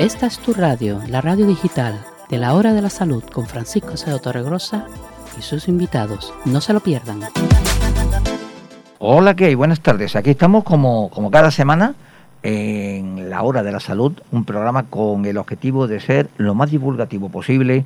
Esta es tu radio, la radio digital de la Hora de la Salud con Francisco Cedo Torregrosa y sus invitados. No se lo pierdan. Hola, ¿qué hay? Buenas tardes. Aquí estamos como, como cada semana en la Hora de la Salud, un programa con el objetivo de ser lo más divulgativo posible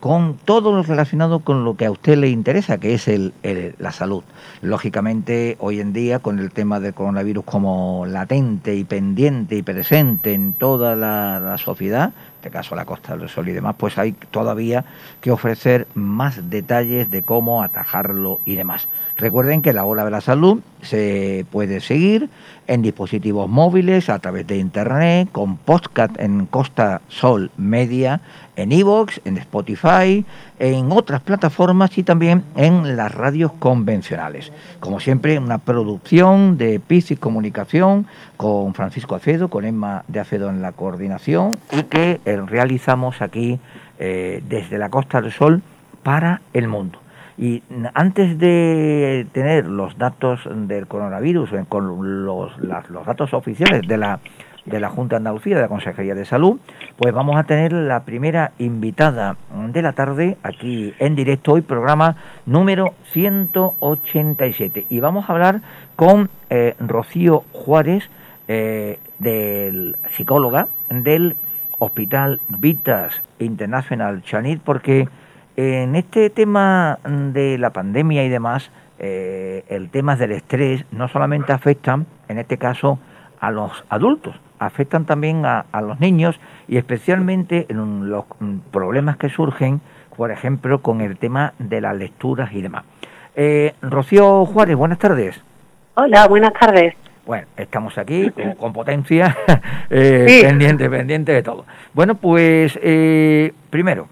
con todo lo relacionado con lo que a usted le interesa, que es el, la salud. Lógicamente, hoy en día, con el tema del coronavirus como latente y pendiente y presente en toda la, sociedad, en este caso la Costa del Sol y demás, pues hay todavía que ofrecer más detalles de cómo atajarlo y demás. Recuerden que la hora de la salud se puede seguir en dispositivos móviles, a través de internet, con podcast en Costa Sol Media, en Evox, en Spotify, en otras plataformas y también en las radios convencionales. Como siempre, una producción de Piscis Comunicación con Francisco Acedo, con Emma de Acedo en la coordinación y que eh, realizamos aquí eh, desde la Costa del Sol para el mundo. Y antes de tener los datos del coronavirus, eh, con los, los datos oficiales de la de la Junta de Andalucía, de la Consejería de Salud, pues vamos a tener la primera invitada de la tarde aquí en directo, hoy programa número 187. Y vamos a hablar con eh, Rocío Juárez, eh, del psicóloga del Hospital Vitas International Chanit, porque en este tema de la pandemia y demás, eh, el tema del estrés no solamente afecta, en este caso, a los adultos, afectan también a, los niños y especialmente en los problemas que surgen, por ejemplo, con el tema de las lecturas y demás. Eh, Rocío Juárez, buenas tardes. Hola, buenas tardes. Bueno, estamos aquí con, potencia, eh, pendiente, pendiente de todo. Bueno, pues eh, primero,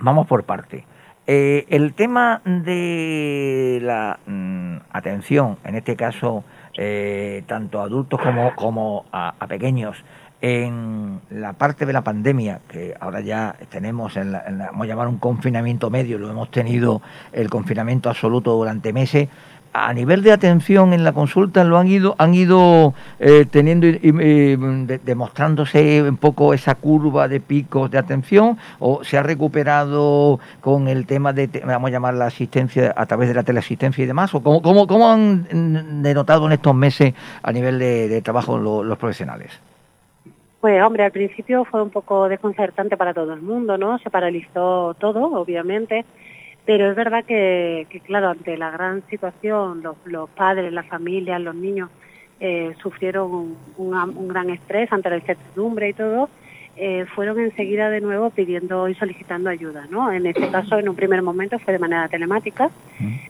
vamos por parte. Eh, el tema de la mm, atención, en este caso, eh, tanto a adultos como, como a, pequeños en la parte de la pandemia, que ahora ya tenemos, en, vamos a llamar un confinamiento medio, lo hemos tenido el confinamiento absoluto durante meses, a nivel de atención en la consulta lo han ido han ido eh, teniendo y, demostrándose un poco esa curva de picos de atención o se ha recuperado con el tema de vamos a llamar la asistencia a través de la teleasistencia y demás o cómo, cómo, cómo han denotado en estos meses a nivel de, trabajo los profesionales pues hombre, al principio fue un poco desconcertante para todo el mundo, ¿no? Se paralizó todo, obviamente, pero es verdad que, claro, ante la gran situación, los, padres, las familias, los niños eh, sufrieron un, gran estrés ante la incertidumbre y todo, eh, fueron enseguida de nuevo pidiendo y solicitando ayuda, ¿no? En este caso, en un primer momento fue de manera telemática,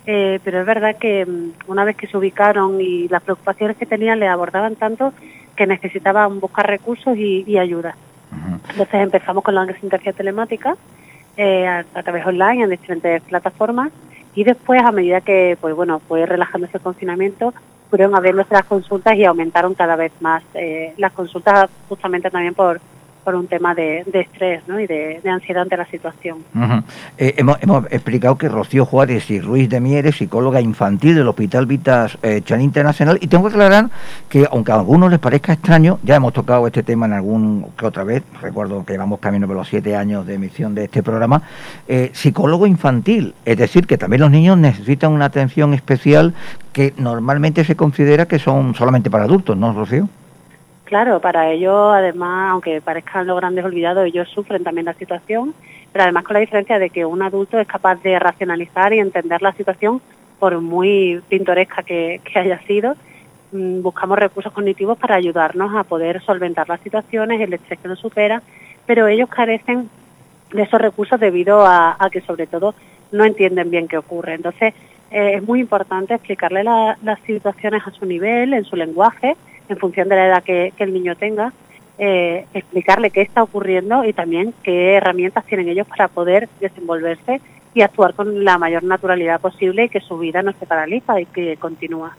eh, pero es verdad que mm, una vez que se ubicaron y las preocupaciones que tenían le abordaban tanto que necesitaban buscar recursos y, ayuda. Entonces empezamos con la asistencia telemática, eh, a, través online en diferentes plataformas y después a medida que pues bueno fue relajándose el confinamiento pudieron abrir nuestras consultas y aumentaron cada vez más eh, las consultas justamente también por por un tema de, estrés ¿no? y de, ansiedad ante la situación. Eh, hemos, explicado que Rocío Juárez y Ruiz de Mieres, psicóloga infantil del Hospital Vitas eh, Chan Internacional, y tengo que aclarar que aunque a algunos les parezca extraño, ya hemos tocado este tema en algún que otra vez, recuerdo que llevamos camino de los siete años de emisión de este programa, eh, psicólogo infantil, es decir, que también los niños necesitan una atención especial que normalmente se considera que son solamente para adultos, ¿no, Rocío? Claro, para ellos, además, aunque parezcan los grandes olvidados, ellos sufren también la situación, pero además con la diferencia de que un adulto es capaz de racionalizar y entender la situación, por muy pintoresca que, haya sido, mm, buscamos recursos cognitivos para ayudarnos a poder solventar las situaciones, el estrés que nos supera, pero ellos carecen de esos recursos debido a, que sobre todo no entienden bien qué ocurre. Entonces, eh, es muy importante explicarle las situaciones a su nivel, en su lenguaje, en función de la edad que, el niño tenga, eh, explicarle qué está ocurriendo y también qué herramientas tienen ellos para poder desenvolverse y actuar con la mayor naturalidad posible y que su vida no se paraliza y que continúa.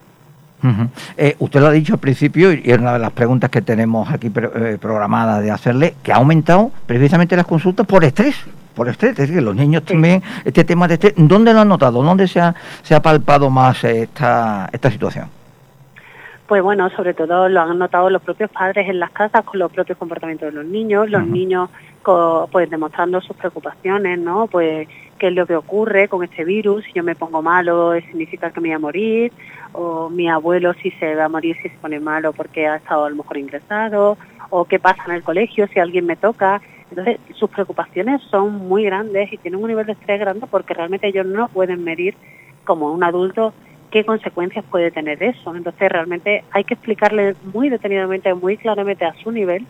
Eh, usted lo ha dicho al principio y es una de las preguntas que tenemos aquí eh, programada de hacerle, que ha aumentado precisamente las consultas por estrés por estrés, es decir, los niños también, este tema de estrés, ¿dónde lo han notado? ¿Dónde se ha, se ha palpado más esta, esta situación? Pues bueno, sobre todo lo han notado los propios padres en las casas con los propios comportamientos de los niños, los niños pues demostrando sus preocupaciones, ¿no? Pues qué es lo que ocurre con este virus, si yo me pongo malo significa que me voy a morir, o mi abuelo si se va a morir si se pone malo porque ha estado a lo mejor ingresado, o qué pasa en el colegio si alguien me toca. Entonces, sus preocupaciones son muy grandes y tienen un nivel de estrés grande porque realmente ellos no pueden medir como un adulto qué consecuencias puede tener eso. Entonces, realmente hay que explicarle muy detenidamente, muy claramente a su nivel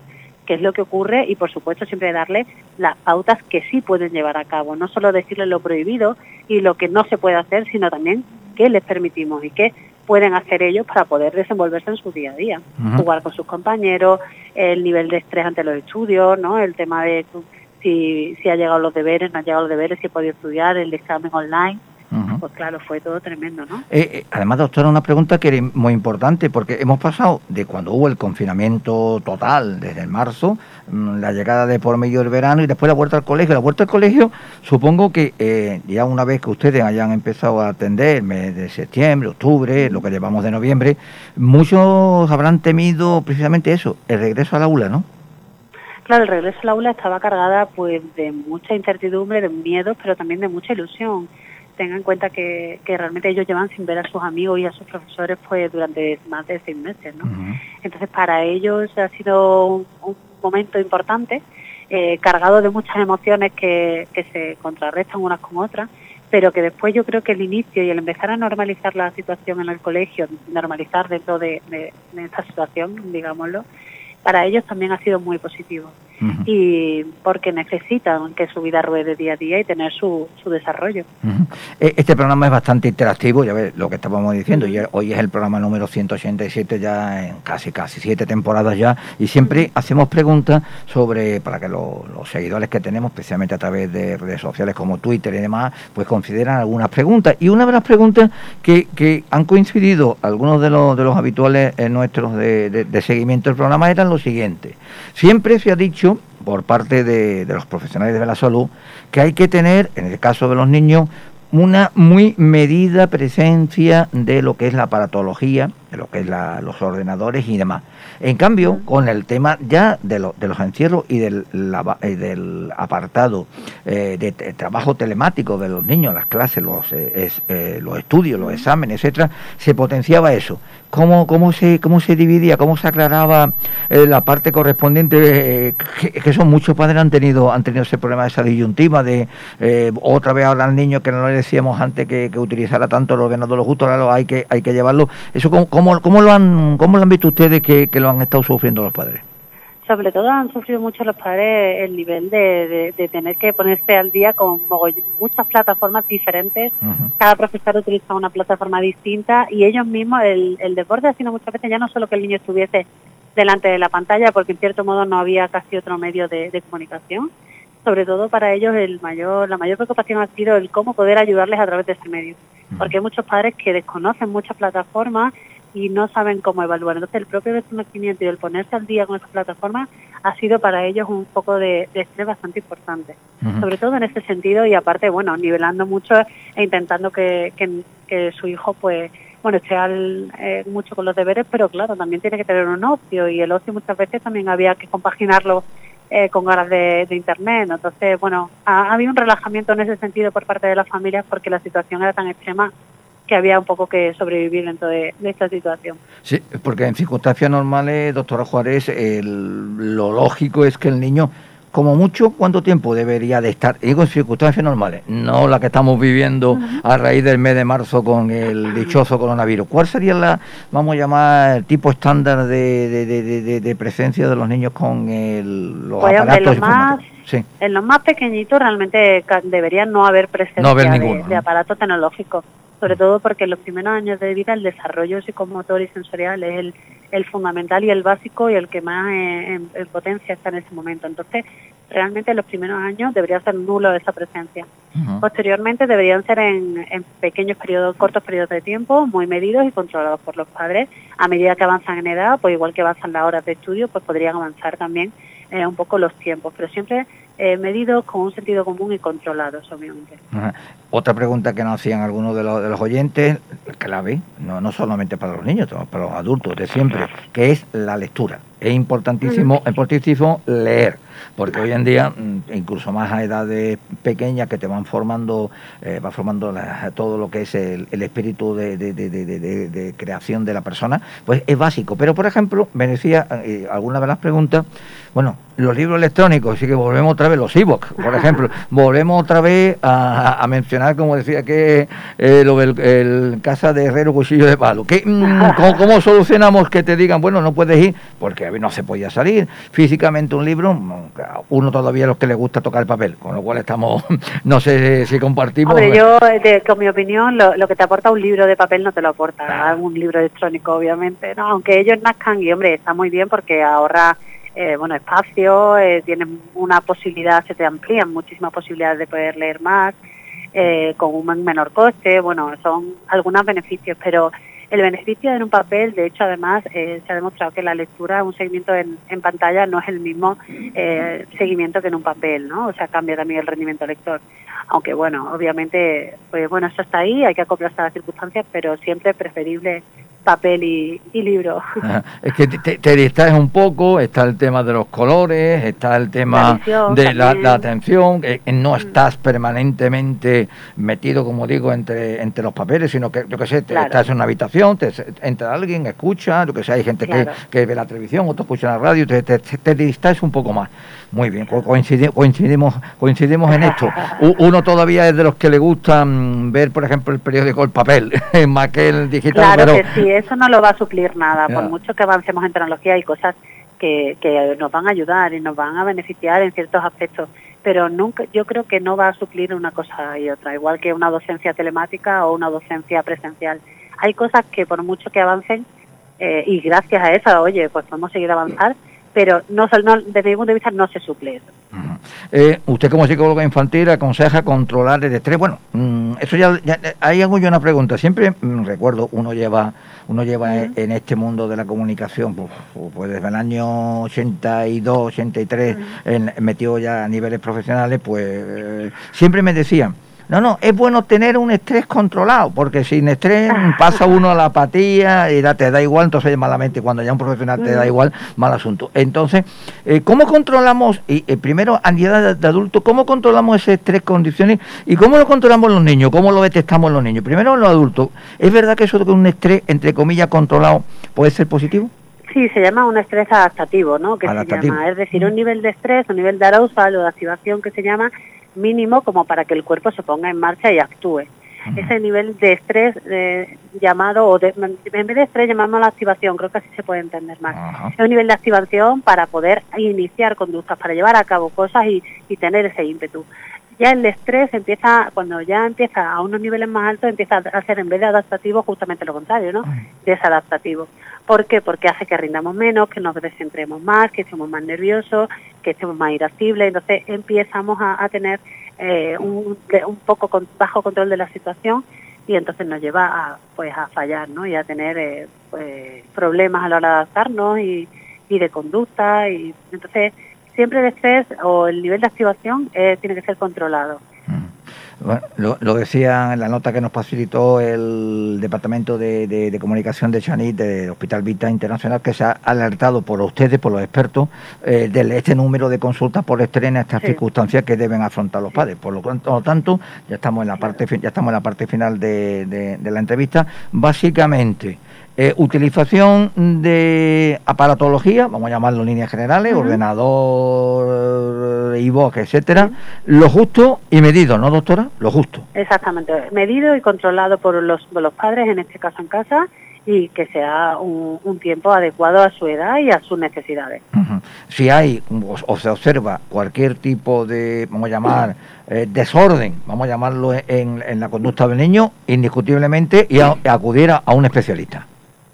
qué es lo que ocurre y, por supuesto, siempre darle las pautas que sí pueden llevar a cabo. No solo decirle lo prohibido y lo que no se puede hacer, sino también qué les permitimos y qué pueden hacer ellos para poder desenvolverse en su día a día, jugar con sus compañeros, el nivel de estrés ante los estudios, ¿no? El tema de si, si ha llegado los deberes, no ha llegado los deberes, si ha podido estudiar, el examen online, pues claro, fue todo tremendo, ¿no? Eh, eh, además, doctora, una pregunta que era muy importante, porque hemos pasado de cuando hubo el confinamiento total, desde el marzo, mm, la llegada de por medio del verano y después la vuelta al colegio. La vuelta al colegio, supongo que eh, ya una vez que ustedes hayan empezado a atender, mes de septiembre, octubre, lo que llevamos de noviembre, muchos habrán temido precisamente eso, el regreso al aula, ¿no? Claro, el regreso al aula estaba cargada pues de mucha incertidumbre, de miedo, pero también de mucha ilusión tenga en cuenta que, que, realmente ellos llevan sin ver a sus amigos y a sus profesores pues durante más de seis meses, ¿no? Entonces para ellos ha sido un, momento importante, eh, cargado de muchas emociones que, que se contrarrestan unas con otras, pero que después yo creo que el inicio y el empezar a normalizar la situación en el colegio, normalizar dentro de, de, de esta situación, digámoslo, para ellos también ha sido muy positivo y porque necesitan que su vida ruede día a día y tener su, su desarrollo. E, este programa es bastante interactivo, ya ves lo que estábamos diciendo, y hoy es el programa número 187 ya en casi casi siete temporadas ya, y siempre hacemos preguntas sobre, para que los seguidores que tenemos, especialmente a través de redes sociales como Twitter y demás, pues consideran algunas preguntas. Y una de las preguntas que, que han coincidido algunos de los, de los habituales nuestros de, de seguimiento del programa eran lo siguiente. Siempre se ha dicho por parte de, los profesionales de la salud que hay que tener, en el caso de los niños, una muy medida presencia de lo que es la aparatología, de lo que es los ordenadores y demás. En cambio, con el tema ya de, de los encierros y del, del apartado eh, de, trabajo telemático de los niños, las clases, los, eh, eh, los estudios, los exámenes, etcétera, se potenciaba eso. ¿Cómo, cómo, se, cómo se dividía, cómo se aclaraba la parte correspondiente? Que, son muchos padres han tenido, han tenido ese problema de esa disyuntiva de otra vez ahora al niño que no le decíamos antes que, utilizara tanto el ordenador lo justo, ahora hay que, hay que llevarlo. Eso como ¿Cómo, cómo, lo, han, cómo lo han visto ustedes que, que lo han estado sufriendo los padres? Sobre todo han sufrido mucho los padres el nivel de, de, tener que ponerse al día con muchas plataformas diferentes. Cada profesor utiliza una plataforma distinta y ellos mismos, el, el deporte ha sido muchas veces ya no solo que el niño estuviese delante de la pantalla, porque en cierto modo no había casi otro medio de, de comunicación. Sobre todo para ellos el mayor, la mayor preocupación ha sido el cómo poder ayudarles a través de ese medio. Porque hay muchos padres que desconocen muchas plataformas y no saben cómo evaluar. Entonces, el propio desconocimiento y el ponerse al día con esa plataforma ha sido para ellos un poco de, estrés bastante importante, sobre todo en ese sentido y aparte, bueno, nivelando mucho e intentando que, que, su hijo, pues, bueno, esté al, eh, mucho con los deberes, pero claro, también tiene que tener un ocio y el ocio muchas veces también había que compaginarlo eh, con ganas de, internet. Entonces, bueno, ha, ha, habido un relajamiento en ese sentido por parte de las familias porque la situación era tan extrema que había un poco que sobrevivir dentro de, esta situación. Sí, porque en circunstancias normales, doctora Juárez, lo lógico es que el niño, como mucho, ¿cuánto tiempo debería de estar? Digo, en circunstancias normales, no la que estamos viviendo a raíz del mes de marzo con el dichoso coronavirus. ¿Cuál sería la, vamos a llamar, el tipo estándar de, de, presencia de los niños con el, los pues, aparatos en los más pequeñitos realmente debería no haber presencia de, aparato tecnológico sobre todo porque en los primeros años de vida el desarrollo psicomotor y sensorial es el, fundamental y el básico y el que más en, potencia está en ese momento. Entonces, realmente en los primeros años debería ser nulo esa presencia. Posteriormente deberían ser en, pequeños periodos, cortos periodos de tiempo, muy medidos y controlados por los padres. A medida que avanzan en edad, pues igual que avanzan las horas de estudio, pues podrían avanzar también eh, un poco los tiempos, pero siempre eh, medidos con un sentido común y controlados, obviamente. Otra pregunta que nos hacían algunos de los, de los oyentes, clave, no, no solamente para los niños, para los adultos de siempre, que es la lectura. Es importantísimo, importantísimo leer porque hoy en día, mm, incluso más a edades pequeñas que te van formando, eh, va formando todo lo que es el, espíritu de, creación de la persona, pues es básico. Pero, por ejemplo, me decía eh, alguna de las preguntas, bueno, los libros electrónicos, así que volvemos otra vez, los e por ejemplo, volvemos otra vez a, mencionar, como decía, que eh, lo del el casa de herrero cuchillo de palo. ¿Qué, mm, ¿cómo, solucionamos que te digan, bueno, no puedes ir? Porque no se podía salir. Físicamente un libro, mm, uno todavía los que le gusta tocar el papel, con lo cual estamos, no sé si compartimos. Hombre, yo, con mi opinión, lo, que te aporta un libro de papel no te lo aporta un libro electrónico, obviamente, ¿no? Aunque ellos nazcan y, hombre, está muy bien porque ahorra eh, bueno, espacio, eh, tienen una posibilidad, se te amplían muchísimas posibilidades de poder leer más, eh, con un menor coste, bueno, son algunos beneficios, pero el beneficio en un papel, de hecho, además, se ha demostrado que la lectura, un seguimiento en, en pantalla no es el mismo seguimiento que en un papel, ¿no? O sea, cambia también el rendimiento lector. Aunque, bueno, obviamente, pues bueno, eso está ahí, hay que acoplarse a las circunstancias, pero siempre preferible papel y, libro. Es que te, distraes un poco, está el tema de los colores, está el tema de la, atención, que no mm. estás permanentemente metido, como digo, entre, entre los papeles, sino que, yo que sé, estás en una habitación, te, entra alguien, escucha, lo que sé, hay gente que, que, ve la televisión, otros escuchan la radio, te, te, distraes un poco más. Muy bien, coincidimos, coincidimos en esto. Uno todavía es de los que le gusta ver, por ejemplo, el periódico El Papel, más que el digital. Claro que sí, eso no lo va a suplir nada. Por mucho que avancemos en tecnología, hay cosas que, que nos van a ayudar y nos van a beneficiar en ciertos aspectos pero nunca yo creo que no va a suplir una cosa y otra, igual que una docencia telemática o una docencia presencial. Hay cosas que por mucho que avancen, eh, y gracias a eso, oye, pues podemos seguir avanzar, pero no, desde mi punto de vista no se suple eso. Eh, usted como psicóloga infantil aconseja controlar el estrés. Bueno, mm, eso ya, ahí hago yo una pregunta. Siempre mm, recuerdo, uno lleva uno lleva en este mundo de la comunicación, pues, pues desde el año 82, 83, en, metido ya a niveles profesionales, pues eh, siempre me decían, no, no, es bueno tener un estrés controlado, porque sin estrés pasa uno a la apatía y da, te da igual, entonces malamente, cuando ya un profesional te da igual, mal asunto. Entonces, eh, ¿cómo controlamos, y eh, primero a nivel de, adulto, cómo controlamos ese estrés condiciones y cómo lo controlamos los niños, cómo lo detectamos los niños? Primero los adultos, ¿es verdad que eso de un estrés, entre comillas, controlado puede ser positivo? Sí, se llama un estrés adaptativo, ¿no? Que se llama, es decir, un mm. nivel de estrés, un nivel de arousal o de activación que se llama mínimo como para que el cuerpo se ponga en marcha y actúe. Ese nivel de estrés llamado, o de, en vez de estrés llamamos la activación, creo que así se puede entender más. Es un nivel de activación para poder iniciar conductas, para llevar a cabo cosas y, y tener ese ímpetu. Ya el estrés empieza, cuando ya empieza a unos niveles más altos, empieza a ser en vez de adaptativo justamente lo contrario, ¿no? Desadaptativo. ¿Por qué? Porque hace que rindamos menos, que nos descentremos más, que estemos más nerviosos, que estemos más irascibles. Entonces empezamos a, tener eh, un, poco bajo control de la situación y entonces nos lleva a, pues, a fallar ¿no? y a tener eh, pues, problemas a la hora de adaptarnos y, y de conducta. y Entonces siempre el estrés o el nivel de activación eh, tiene que ser controlado. Bueno, lo, decía en la nota que nos facilitó el Departamento de, Comunicación de Chanit del Hospital Vita Internacional, que se ha alertado por ustedes, por los expertos, eh, de este número de consultas por estreno, estas circunstancias que deben afrontar los padres. Por lo, tanto, ya estamos en la parte, ya estamos en la parte final de la entrevista. Básicamente, eh, utilización de aparatología, vamos a llamarlo líneas generales, ordenador, iVoox, etcétera, lo justo y medido, ¿no, doctora? Lo justo. Exactamente, medido y controlado por los, los padres, en este caso en casa, y que sea un, tiempo adecuado a su edad y a sus necesidades. Si hay o, se observa cualquier tipo de, vamos a llamar, eh, desorden, vamos a llamarlo en, en, la conducta del niño, indiscutiblemente, y acudir a un especialista.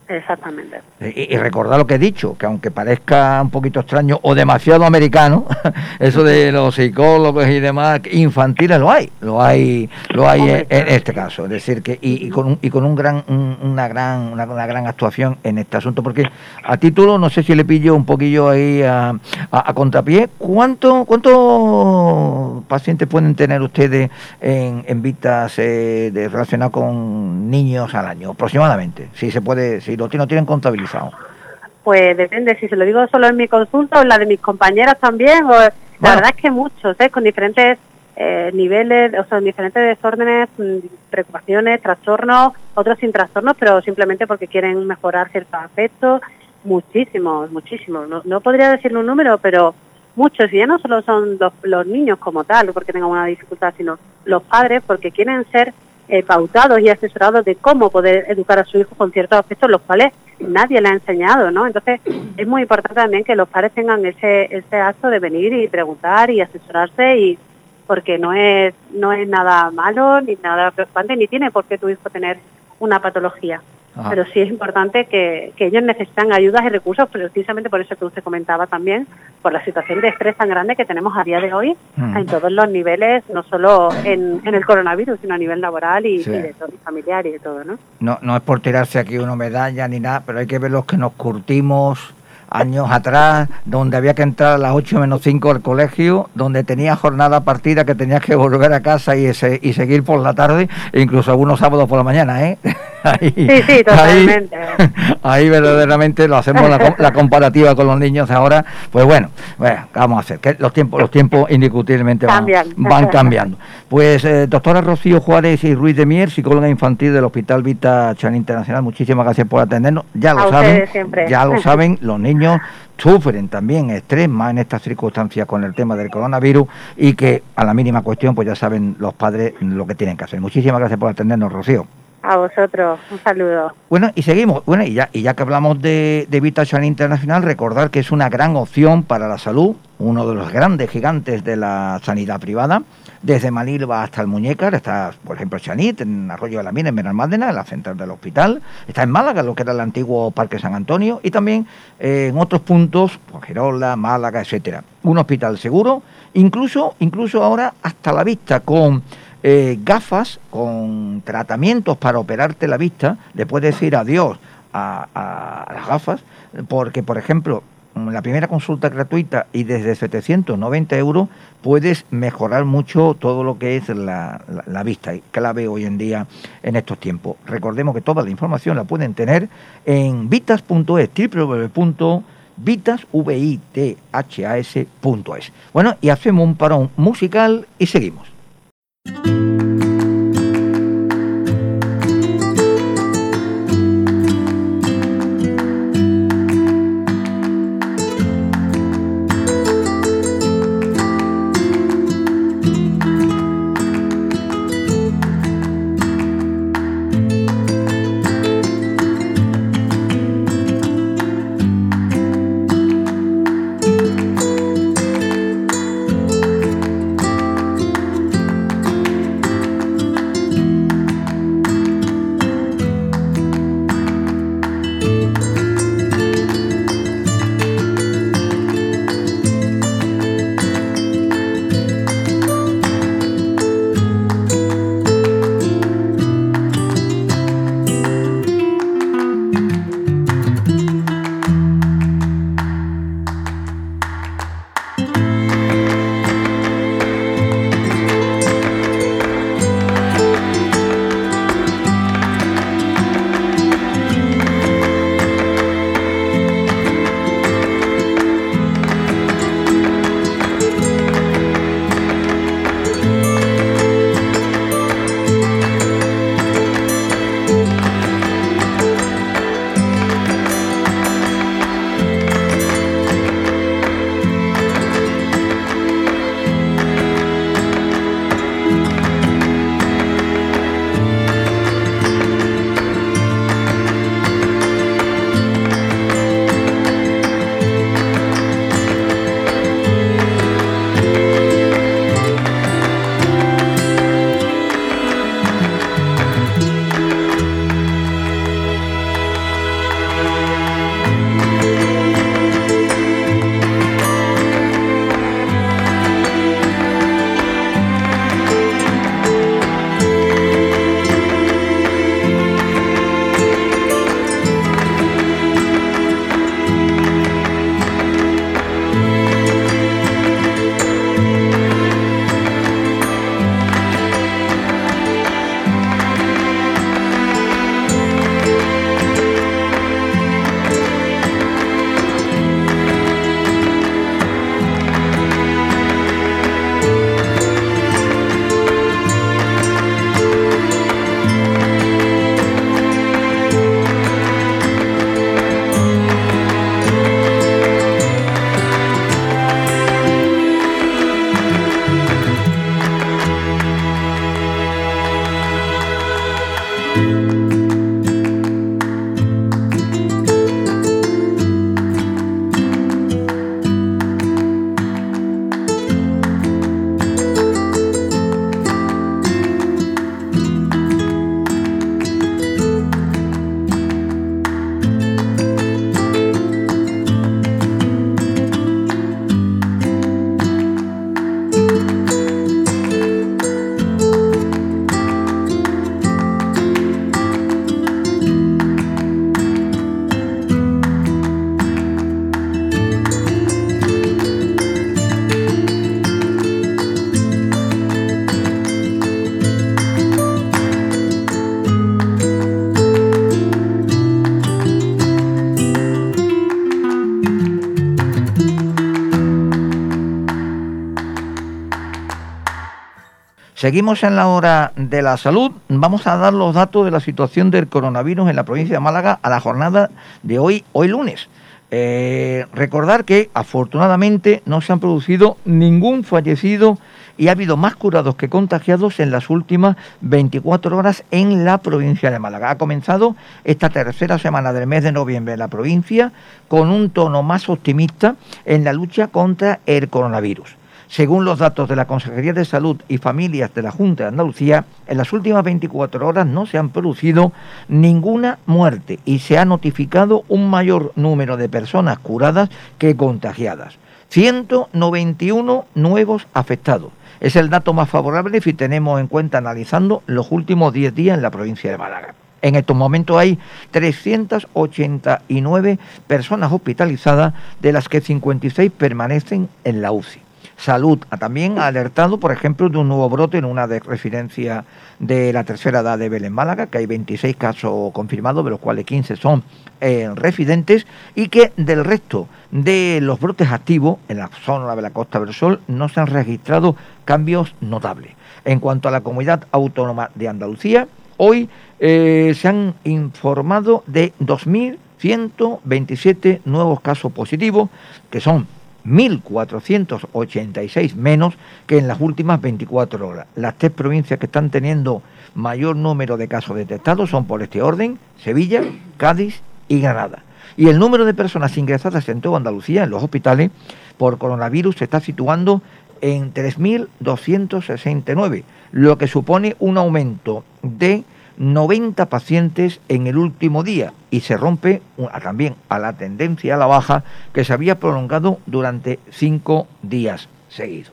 Exactamente. Y, recordar lo que he dicho, que aunque parezca un poquito extraño o demasiado americano, eso de los psicólogos y demás infantiles lo hay, lo hay, lo hay en, este caso. Es decir que y, con un, y con un gran, una gran, una, gran actuación en este asunto, porque a título no sé si le pillo un poquillo ahí a, a, contrapié. ¿Cuánto, cuántos pacientes pueden tener ustedes en, en vistas eh, de, relacionadas con niños al año aproximadamente? Si se puede, si lo no tienen contabilizado? Pues depende, si se lo digo solo en mi consulta o en la de mis compañeras también, o, la verdad es que muchos, ¿eh? con diferentes eh, niveles, o sea, diferentes desórdenes, mm, preocupaciones, trastornos, otros sin trastornos, pero simplemente porque quieren mejorar ciertos aspectos, muchísimos, muchísimos. No, no podría decirle un número, pero muchos, y ya no solo son los, los niños como tal, porque tengan una dificultad, sino los padres porque quieren ser eh, pautados y asesorados de cómo poder educar a su hijo con ciertos aspectos, los cuales nadie le ha enseñado, ¿no? Entonces, es muy importante también que los padres tengan ese, ese acto de venir y preguntar y asesorarse y porque no es no es nada malo ni nada preocupante ni tiene por qué tu hijo tener una patología. Pero sí es importante que, ellos necesitan ayudas y recursos, precisamente por eso que usted comentaba también, por la situación de estrés tan grande que tenemos a día de hoy mm. en todos los niveles, no solo en, el coronavirus, sino a nivel laboral y, de todo, y familiar y de todo, ¿no? ¿no? No es por tirarse aquí una medalla ni nada, pero hay que ver los que nos curtimos años atrás, donde había que entrar a las 8 menos 5 al colegio, donde tenía jornada partida que tenías que volver a casa y, y seguir por la tarde, e incluso algunos sábados por la mañana, ¿eh? Ahí, sí, sí, totalmente. Ahí, verdaderamente lo hacemos la, comparativa con los niños ahora, pues bueno, bueno, vamos a hacer? Que los tiempos, los tiempos indiscutiblemente van, van cambiando. Pues eh, doctora Rocío Juárez y Ruiz de Mier, psicóloga infantil del Hospital Vita Chan Internacional, muchísimas gracias por atendernos. Ya lo saben, ya lo saben, los niños sufren también estrés más en estas circunstancias con el tema del coronavirus y que a la mínima cuestión pues ya saben los padres lo que tienen que hacer. Muchísimas gracias por atendernos, Rocío. A vosotros, un saludo. Bueno, y seguimos. Bueno, y ya, y ya que hablamos de, de Vitation Internacional, recordar que es una gran opción para la salud, uno de los grandes gigantes de la sanidad privada desde Manilva hasta el Muñecar, está, por ejemplo, Chanit, en Arroyo de la Mina, en Benalmádena, en la central del hospital, está en Málaga, lo que era el antiguo Parque San Antonio, y también eh, en otros puntos, pues Gerola, Málaga, etcétera. Un hospital seguro, incluso, incluso ahora hasta la vista con eh, gafas, con tratamientos para operarte la vista, le puedes decir adiós a, las gafas, porque, por ejemplo, la primera consulta gratuita y desde 790 euros puedes mejorar mucho todo lo que es la, la, vista, clave hoy en día en estos tiempos. Recordemos que toda la información la pueden tener en vitas.es, www.vitas.es. Bueno, y hacemos un parón musical y seguimos. thank you Seguimos en la hora de la salud. Vamos a dar los datos de la situación del coronavirus en la provincia de Málaga a la jornada de hoy, hoy lunes. Eh, recordar que afortunadamente no se han producido ningún fallecido y ha habido más curados que contagiados en las últimas 24 horas en la provincia de Málaga. Ha comenzado esta tercera semana del mes de noviembre en la provincia con un tono más optimista en la lucha contra el coronavirus. Según los datos de la Consejería de Salud y Familias de la Junta de Andalucía, en las últimas 24 horas no se han producido ninguna muerte y se ha notificado un mayor número de personas curadas que contagiadas. 191 nuevos afectados. Es el dato más favorable si tenemos en cuenta analizando los últimos 10 días en la provincia de Málaga. En estos momentos hay 389 personas hospitalizadas, de las que 56 permanecen en la UCI. Salud también ha alertado, por ejemplo, de un nuevo brote en una de residencia de la tercera edad de Belén Málaga, que hay 26 casos confirmados, de los cuales 15 son eh, residentes, y que del resto de los brotes activos en la zona de la Costa del Sol no se han registrado cambios notables. En cuanto a la comunidad autónoma de Andalucía, hoy eh, se han informado de 2.127 nuevos casos positivos, que son 1.486 menos que en las últimas 24 horas. Las tres provincias que están teniendo mayor número de casos detectados son por este orden, Sevilla, Cádiz y Granada. Y el número de personas ingresadas en toda Andalucía en los hospitales por coronavirus se está situando en 3.269, lo que supone un aumento de 90 pacientes en el último día y se rompe también a la tendencia a la baja que se había prolongado durante cinco días seguidos.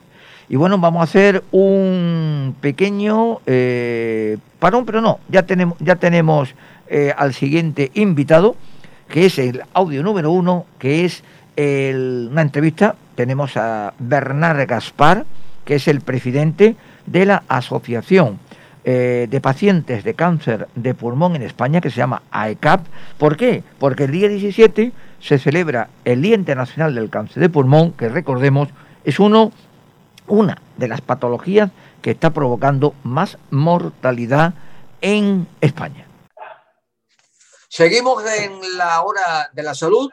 Y bueno, vamos a hacer un pequeño eh, parón, pero no, ya tenemos, ya tenemos eh, al siguiente invitado, que es el audio número uno, que es una entrevista. Tenemos a Bernard Gaspar, que es el presidente de la Asociación eh, de pacientes de cáncer de pulmón en España que se llama AECAP. ¿Por qué? Porque el día 17 se celebra el Día Internacional del Cáncer de Pulmón, que recordemos es uno, una de las patologías que está provocando más mortalidad en España. Seguimos en la hora de la salud.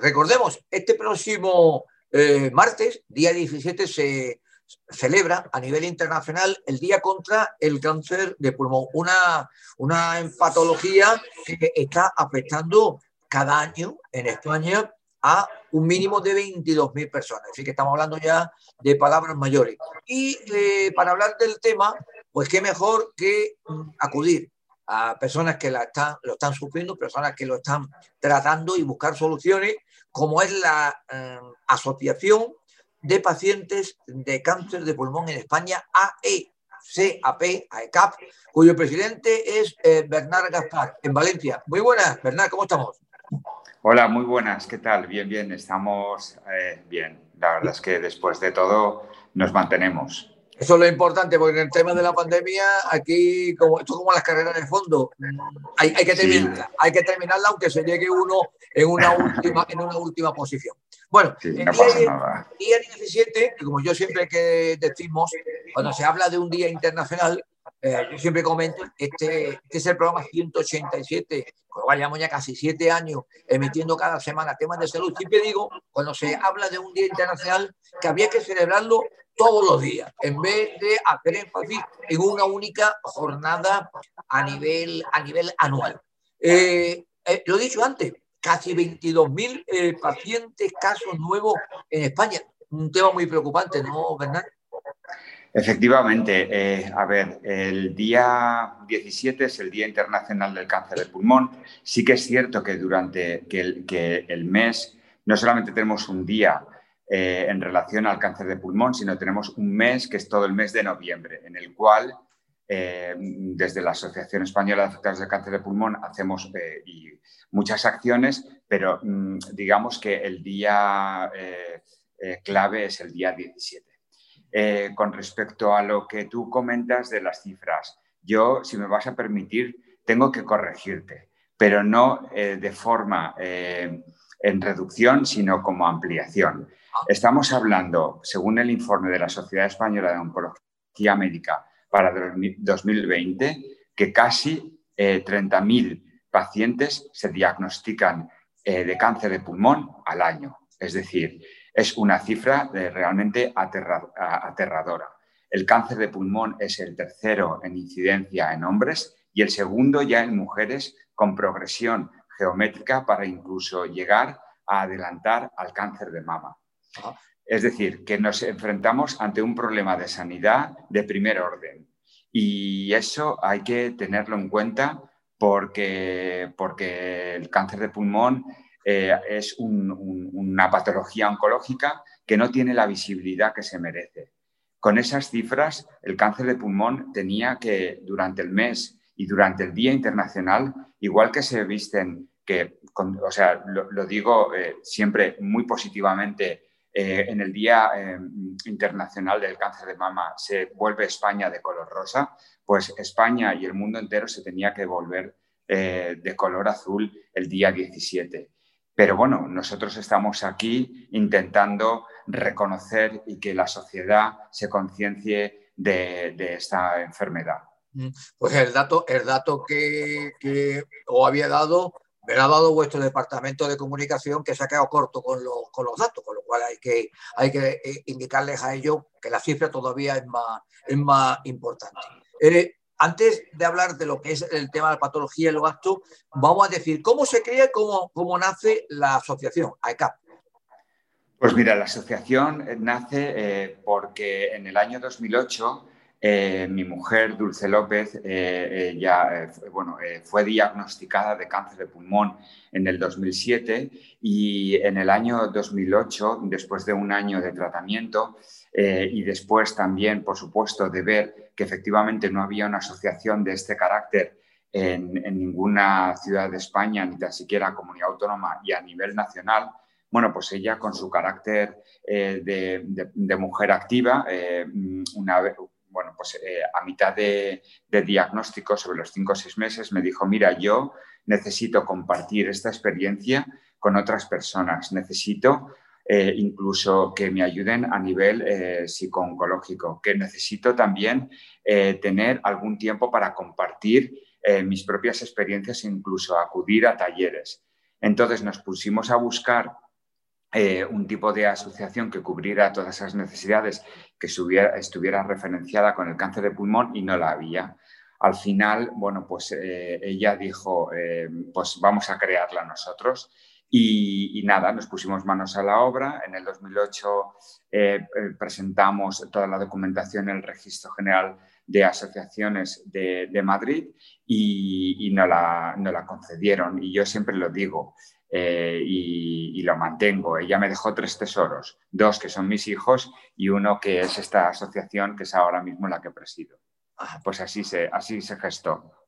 Recordemos, este próximo eh, martes, día 17, se celebra a nivel internacional el Día contra el Cáncer de Pulmón, una, una patología que está afectando cada año en España a un mínimo de 22.000 personas. Así que estamos hablando ya de palabras mayores. Y eh, para hablar del tema, pues qué mejor que mm, acudir a personas que la están, lo están sufriendo, personas que lo están tratando y buscar soluciones, como es la eh, Asociación de pacientes de cáncer de pulmón en España, AECAP, AECAP, cuyo presidente es eh, Bernard Gaspar, en Valencia. Muy buenas, Bernard, ¿cómo estamos? Hola, muy buenas, ¿qué tal? Bien, bien, estamos eh, bien. La verdad es que después de todo nos mantenemos. Eso es lo importante, porque en el tema de la pandemia, aquí, como, esto es como las carreras de fondo, hay, hay que terminarla, hay que terminarla aunque se llegue uno en una última, en una última posición. Bueno, el día, 17, como yo siempre que decimos, cuando se habla de un día internacional, eh, yo siempre comento, este, este es el programa 187, pues vayamos ya casi siete años emitiendo cada semana temas de salud. Siempre digo, cuando se habla de un día internacional, que había que celebrarlo todos los días, en vez de hacer énfasis en una única jornada a nivel, a nivel anual. Eh, eh, lo he dicho antes, casi 22.000 eh, pacientes, casos nuevos en España. Un tema muy preocupante, ¿no, Bernard? Efectivamente, eh, a ver, el día 17 es el Día Internacional del Cáncer de Pulmón. Sí que es cierto que durante que el, mes no solamente tenemos un día eh, en relación al cáncer de pulmón, sino tenemos un mes que es todo el mes de noviembre, en el cual desde la Asociación Española de Afectados del Cáncer de Pulmón hacemos muchas acciones, pero mm, digamos que el día eh, eh, clave es el día 17. Eh, con respecto a lo que tú comentas de las cifras, yo, si me vas a permitir, tengo que corregirte, pero no de forma en reducción, sino como ampliación. Estamos hablando, según el informe de la Sociedad Española de Oncología Médica, para 2020 que casi 30.000 pacientes se diagnostican de cáncer de pulmón al año. Es decir, es una cifra realmente aterradora. El cáncer de pulmón es el tercero en incidencia en hombres y el segundo ya en mujeres con progresión geométrica para incluso llegar a adelantar al cáncer de mama. Es decir, que nos enfrentamos ante un problema de sanidad de primer orden. Y eso hay que tenerlo en cuenta porque, porque el cáncer de pulmón eh, es una patología oncológica que no tiene la visibilidad que se merece. Con esas cifras, el cáncer de pulmón tenía que, durante el mes y durante el Día Internacional, igual que se visten, que, o sea, lo, digo eh, siempre muy positivamente, eh, en el Día Internacional del Cáncer de Mama se vuelve España de color rosa, pues España y el mundo entero se tenía que volver de color azul el día 17. Pero bueno, nosotros estamos aquí intentando reconocer y que la sociedad se conciencie de, esta enfermedad. Mm, pues el dato, el dato que, os había dado me lo ha dado vuestro departamento de comunicación que se ha quedado corto con los, con los datos, con lo cual hay que, hay que eh, indicarles a ellos que la cifra todavía es más, es más importante. Eh, antes de hablar de lo que es el tema de la patología y los gastos, vamos a decir cómo se crea y cómo, cómo nace la asociación, AECAP. Pues mira, la asociación nace eh, porque en el año 2008 eh, mi mujer, Dulce López, eh, ya bueno, fue diagnosticada de cáncer de pulmón en el 2007 y en el año 2008, después de un año de tratamiento, eh, y después también, por supuesto, de ver que efectivamente no había una asociación de este carácter en, ninguna ciudad de España, ni tan siquiera comunidad autónoma y a nivel nacional, bueno, pues ella con su carácter eh, de, mujer activa, eh, una bueno, pues a mitad de, de, diagnóstico, sobre los cinco o seis meses, me dijo, mira, yo necesito compartir esta experiencia con otras personas, necesito eh, incluso que me ayuden a nivel eh, psicooncológico, que necesito también eh, tener algún tiempo para compartir mis propias experiencias e incluso acudir a talleres. Entonces nos pusimos a buscar un tipo de asociación que cubriera todas esas necesidades, que estuviera, referenciada con el cáncer de pulmón y no la había. Al final, bueno, pues ella dijo, pues vamos a crearla nosotros y, nada, nos pusimos manos a la obra. En el 2008 eh, eh, presentamos toda la documentación en el Registro General de Asociaciones de, Madrid y, no, la, no, la, concedieron. Y yo siempre lo digo eh, y, y, lo mantengo. Ella me dejó tres tesoros, dos que son mis hijos y uno que es esta asociación que es ahora mismo la que presido. Pues así se, así se gestó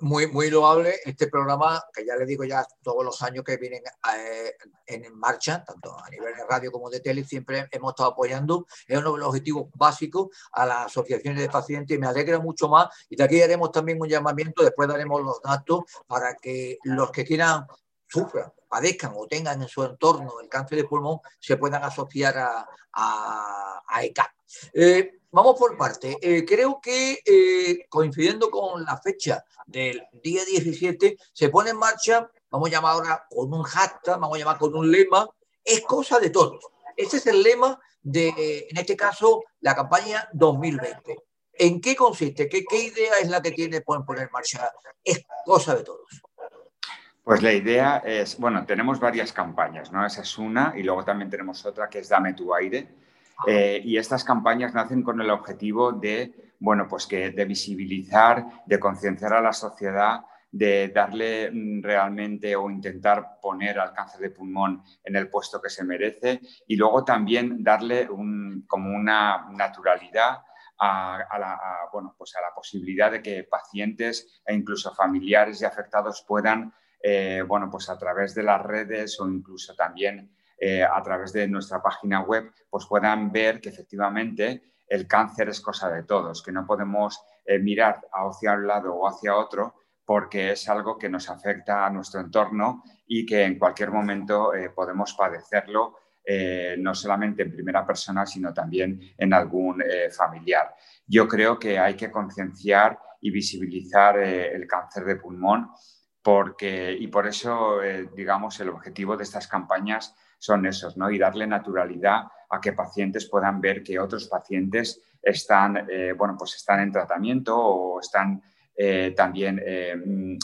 muy, muy, loable este programa, que ya le digo ya todos los años que vienen eh, en marcha, tanto a nivel de radio como de tele, siempre hemos estado apoyando. Es uno de los objetivos básicos a las asociaciones de pacientes y me alegra mucho más. Y de aquí haremos también un llamamiento, después daremos los datos para que los que quieran sufran, padezcan o tengan en su entorno el cáncer de pulmón se puedan asociar a, a, a ECAP. Eh, vamos por parte. Eh, creo que eh, coincidiendo con la fecha del día 17, se pone en marcha, vamos a llamar ahora con un hashtag, vamos a llamar con un lema, es cosa de todos. Ese es el lema de, en este caso, la campaña 2020. ¿En qué consiste? ¿Qué, qué idea es la que tiene poner en marcha? Es cosa de todos. Pues la idea es, bueno, tenemos varias campañas, ¿no? Esa es una y luego también tenemos otra que es Dame tu aire, eh, y estas campañas nacen con el objetivo de, bueno, pues que, de visibilizar, de concienciar a la sociedad, de darle mm, realmente o intentar poner al cáncer de pulmón en el puesto que se merece y luego también darle como una naturalidad a, la, bueno, pues a la posibilidad de que pacientes e incluso familiares y afectados puedan, eh, bueno, pues a través de las redes o incluso también eh, a través de nuestra página web, pues puedan ver que efectivamente el cáncer es cosa de todos, que no podemos eh, mirar hacia un lado o hacia otro porque es algo que nos afecta a nuestro entorno y que en cualquier momento podemos padecerlo no solamente en primera persona, sino también en algún familiar. Yo creo que hay que concienciar y visibilizar el cáncer de pulmón porque, y por eso, digamos, el objetivo de estas campañas son esos, ¿no? Y darle naturalidad a que pacientes puedan ver que otros pacientes están, bueno, pues están en tratamiento o están también mm,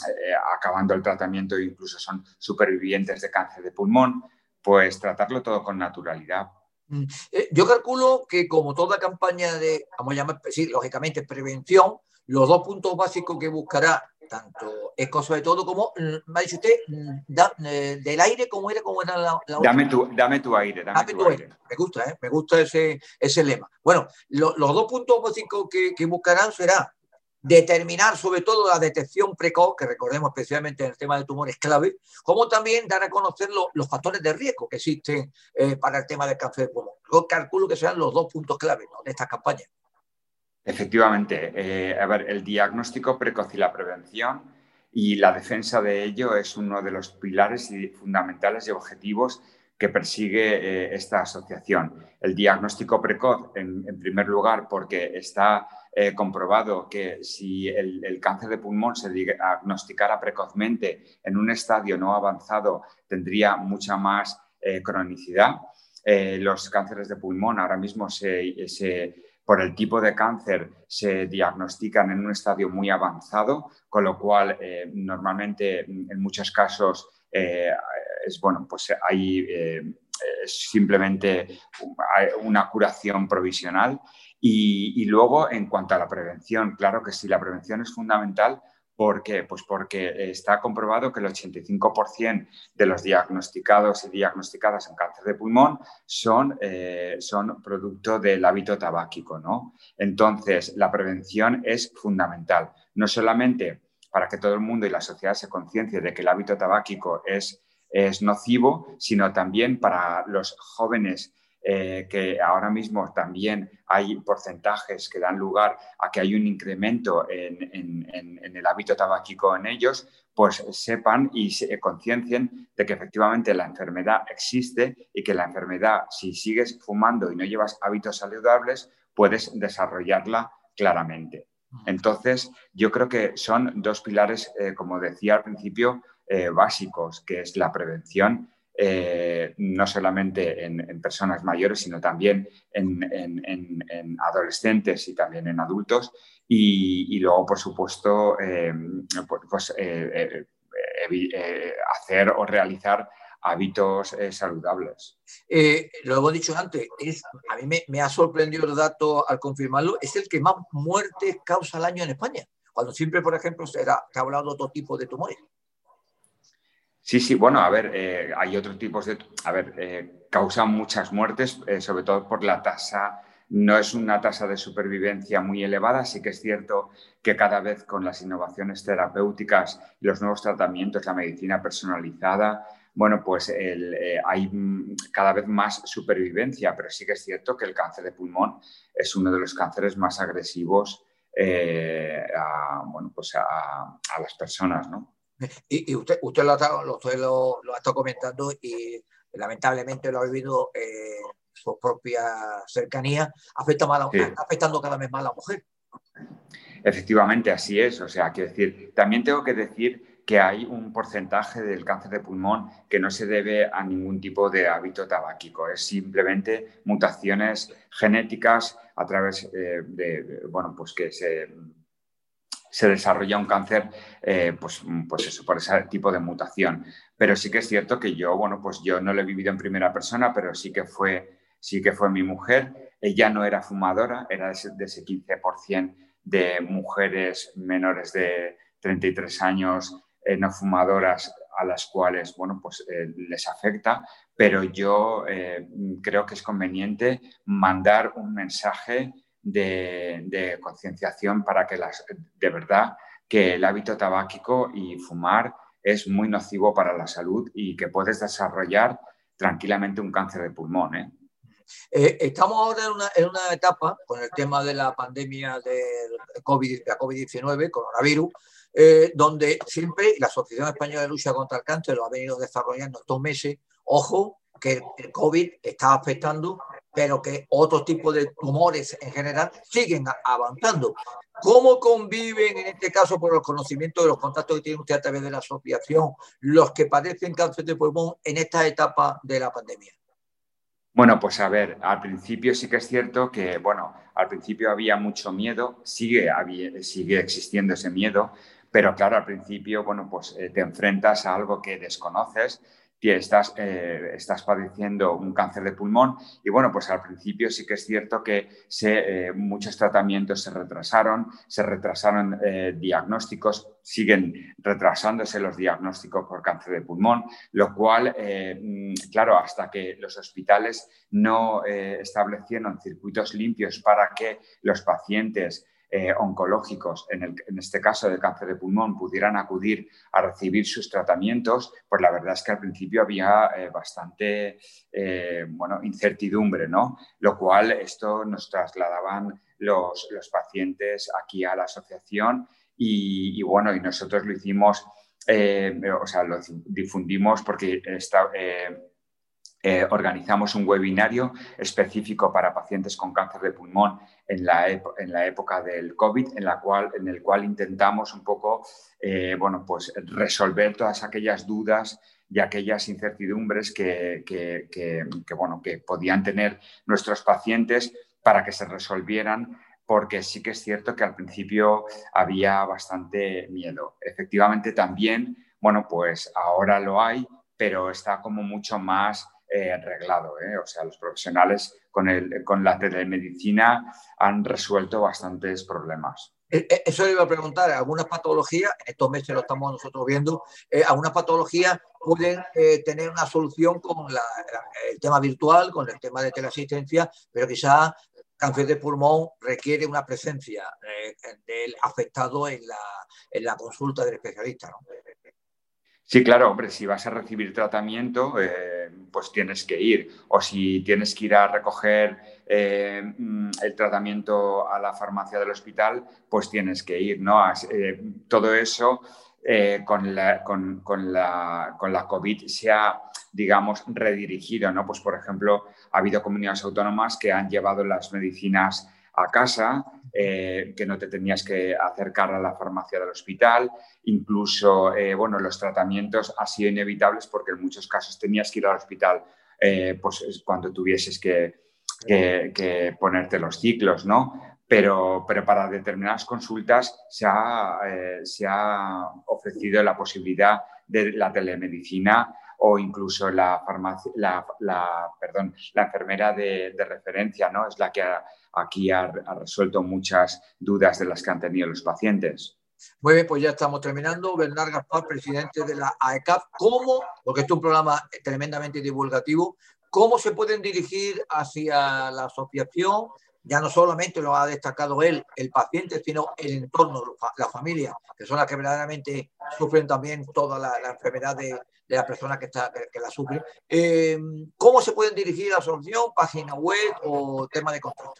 acabando el tratamiento incluso son supervivientes de cáncer de pulmón pues tratarlo todo con naturalidad. Mm. Eh, yo calculo que como toda campaña de, vamos a llamar, sí, lógicamente, prevención, los dos puntos básicos que buscará tanto ECO sobre todo como, mm, me ha dicho usted, mm, eh, del aire, ¿cómo era? ¿Cómo era la, dame, tu, dame tu aire, dame, tu, aire. Me gusta, ¿eh? me gusta ese, ese lema. Bueno, los dos puntos básicos que, que buscarán será determinar sobre todo la detección precoz, que recordemos especialmente en el tema de tumores clave, como también dar a conocer los factores de riesgo que existen eh, para el tema del cáncer de pulmón. Yo calculo que sean los dos puntos clave de esta campaña. Efectivamente, eh, el diagnóstico precoz y la prevención y la defensa de ello es uno de los pilares fundamentales y objetivos que persigue eh, esta asociación. El diagnóstico precoz, en, primer lugar, porque está eh, comprobado que si el, cáncer de pulmón se diagnosticara precozmente en un estadio no avanzado, tendría mucha más cronicidad. los cánceres de pulmón ahora mismo por el tipo de cáncer se diagnostican en un estadio muy avanzado, con lo cual normalmente en muchos casos es bueno, pues hay eh, simplemente una curación provisional. Y, luego, en cuanto a la prevención, claro que sí, la prevención es fundamental. ¿Por qué? Pues porque está comprobado que el 85% de los diagnosticados y diagnosticadas en cáncer de pulmón son, eh, son producto del hábito tabáquico, ¿no? Entonces, la prevención es fundamental, no solamente para que todo el mundo y la sociedad se conciencie de que el hábito tabáquico es es nocivo, sino también para los jóvenes eh, que ahora mismo también hay porcentajes que dan lugar a que hay un incremento en, el hábito tabáquico en ellos, pues sepan y se conciencien de que efectivamente la enfermedad existe y que la enfermedad, si sigues fumando y no llevas hábitos saludables, puedes desarrollarla claramente. Entonces, yo creo que son dos pilares, eh, como decía al principio, eh, básicos, que es la prevención, eh, no solamente en, personas mayores, sino también en, adolescentes y también en adultos. Y, luego, por supuesto, eh, pues, hacer o realizar hábitos saludables. lo hemos dicho antes, a mí me, me, ha sorprendido el dato al confirmarlo, es el que más muertes causa al año en España, cuando siempre, por ejemplo, se, ha hablado de otro tipo de tumores. Sí, sí, bueno, a ver, eh, hay otros tipos de... A ver, eh, causan muchas muertes, eh, sobre todo por la tasa, no es una tasa de supervivencia muy elevada, sí que es cierto que cada vez con las innovaciones terapéuticas y los nuevos tratamientos, la medicina personalizada, bueno, pues hay cada vez más supervivencia, pero sí que es cierto que el cáncer de pulmón es uno de los cánceres más agresivos bueno, pues a las personas, ¿no? Y, usted, usted, lo, ha, lo, lo, ha estado comentando y lamentablemente lo ha vivido en su propia cercanía, afecta afectando cada vez más a la mujer. Efectivamente, así es. O sea, quiero decir, también tengo que decir que hay un porcentaje del cáncer de pulmón que no se debe a ningún tipo de hábito tabáquico, es simplemente mutaciones genéticas a través eh, de, bueno, pues que se se desarrolla un cáncer, eh, pues, pues eso, por ese tipo de mutación. Pero sí que es cierto que yo, bueno, pues yo no lo he vivido en primera persona, pero sí que fue, sí que fue mi mujer. Ella no era fumadora, era de ese, 15% de mujeres menores de 33 años eh, no fumadoras a las cuales, bueno, pues eh, les afecta, pero yo creo que es conveniente mandar un mensaje de, concienciación para que las, de verdad que el hábito tabáquico y fumar es muy nocivo para la salud y que puedes desarrollar tranquilamente un cáncer de pulmón. ¿eh? Eh, estamos ahora en una, en una, etapa con el tema de la pandemia de COVID, la COVID-19, coronavirus, eh, donde siempre la Asociación Española de Lucha contra el Cáncer lo ha venido desarrollando estos meses, ojo, que el COVID está afectando, pero que otros tipos de tumores en general siguen avanzando. ¿Cómo conviven, en este caso, por el conocimiento de los contactos que tiene usted a través de la asociación, los que padecen cáncer de pulmón en esta etapa de la pandemia? Bueno, pues a ver, al principio sí que es cierto que, bueno, al principio había mucho miedo, sigue, sigue existiendo ese miedo, pero claro, al principio, bueno, pues eh, te enfrentas a algo que desconoces estás, eh, estás padeciendo un cáncer de pulmón. Y bueno, pues al principio sí que es cierto que se, eh, muchos tratamientos se retrasaron, se retrasaron eh, diagnósticos, siguen retrasándose los diagnósticos por cáncer de pulmón, lo cual, mm, claro, hasta que los hospitales no establecieron circuitos limpios para que los pacientes eh, oncológicos, en, este caso de cáncer de pulmón, pudieran acudir a recibir sus tratamientos, pues la verdad es que al principio había eh, bastante eh, bueno, incertidumbre, ¿no? Lo cual esto nos trasladaban los, pacientes aquí a la asociación y, bueno, y nosotros lo hicimos, o sea, lo difundimos porque está eh, organizamos un webinario específico para pacientes con cáncer de pulmón en la, en la época del COVID, en, la cual, en el cual intentamos un poco eh, bueno, pues resolver todas aquellas dudas y aquellas incertidumbres que, bueno, que podían tener nuestros pacientes para que se resolvieran porque sí que es cierto que al principio había bastante miedo. Efectivamente también, bueno, pues ahora lo hay, pero está como mucho más eh, arreglado. ¿eh? O sea, los profesionales con, el, con la telemedicina han resuelto bastantes problemas. Eh, eso le iba a preguntar, algunas patologías, en estos meses lo estamos nosotros viendo, algunas patologías pueden tener una solución con el tema virtual, con el tema de teleasistencia, pero quizá cáncer de pulmón requiere una presencia del afectado en la, en la consulta del especialista. ¿no? Sí, claro, hombre, si vas a recibir tratamiento, eh, pues tienes que ir. O si tienes que ir a recoger eh, mm, el tratamiento a la farmacia del hospital, pues tienes que ir, ¿no? Eh, todo eso con, la, con, la, con la COVID se ha, digamos, redirigido, ¿no? Pues, por ejemplo, ha habido comunidades autónomas que han llevado las medicinas a casa, eh, que no te tenías que acercar a la farmacia del hospital, incluso, eh, bueno, los tratamientos han sido inevitables porque en muchos casos tenías que ir al hospital eh, pues, cuando tuvieses que, ponerte los ciclos, ¿no? Pero, para determinadas consultas se ha, se ha, ofrecido la posibilidad de la telemedicina o incluso la, farmacia, la, enfermera de, referencia, ¿no? Es la que aquí ha, resuelto muchas dudas de las que han tenido los pacientes. Muy bien, pues ya estamos terminando. Bernard Gaspar, presidente de la AECAP. ¿Cómo, porque es un programa tremendamente divulgativo, cómo se pueden dirigir hacia la asociación ya no solamente lo ha destacado él, el paciente, sino el entorno, la familia, que son las que verdaderamente sufren también toda la, enfermedad de, la persona que, está, que, la sufre. Eh, ¿Cómo se pueden dirigir a la solución? ¿Página web o tema de contacto?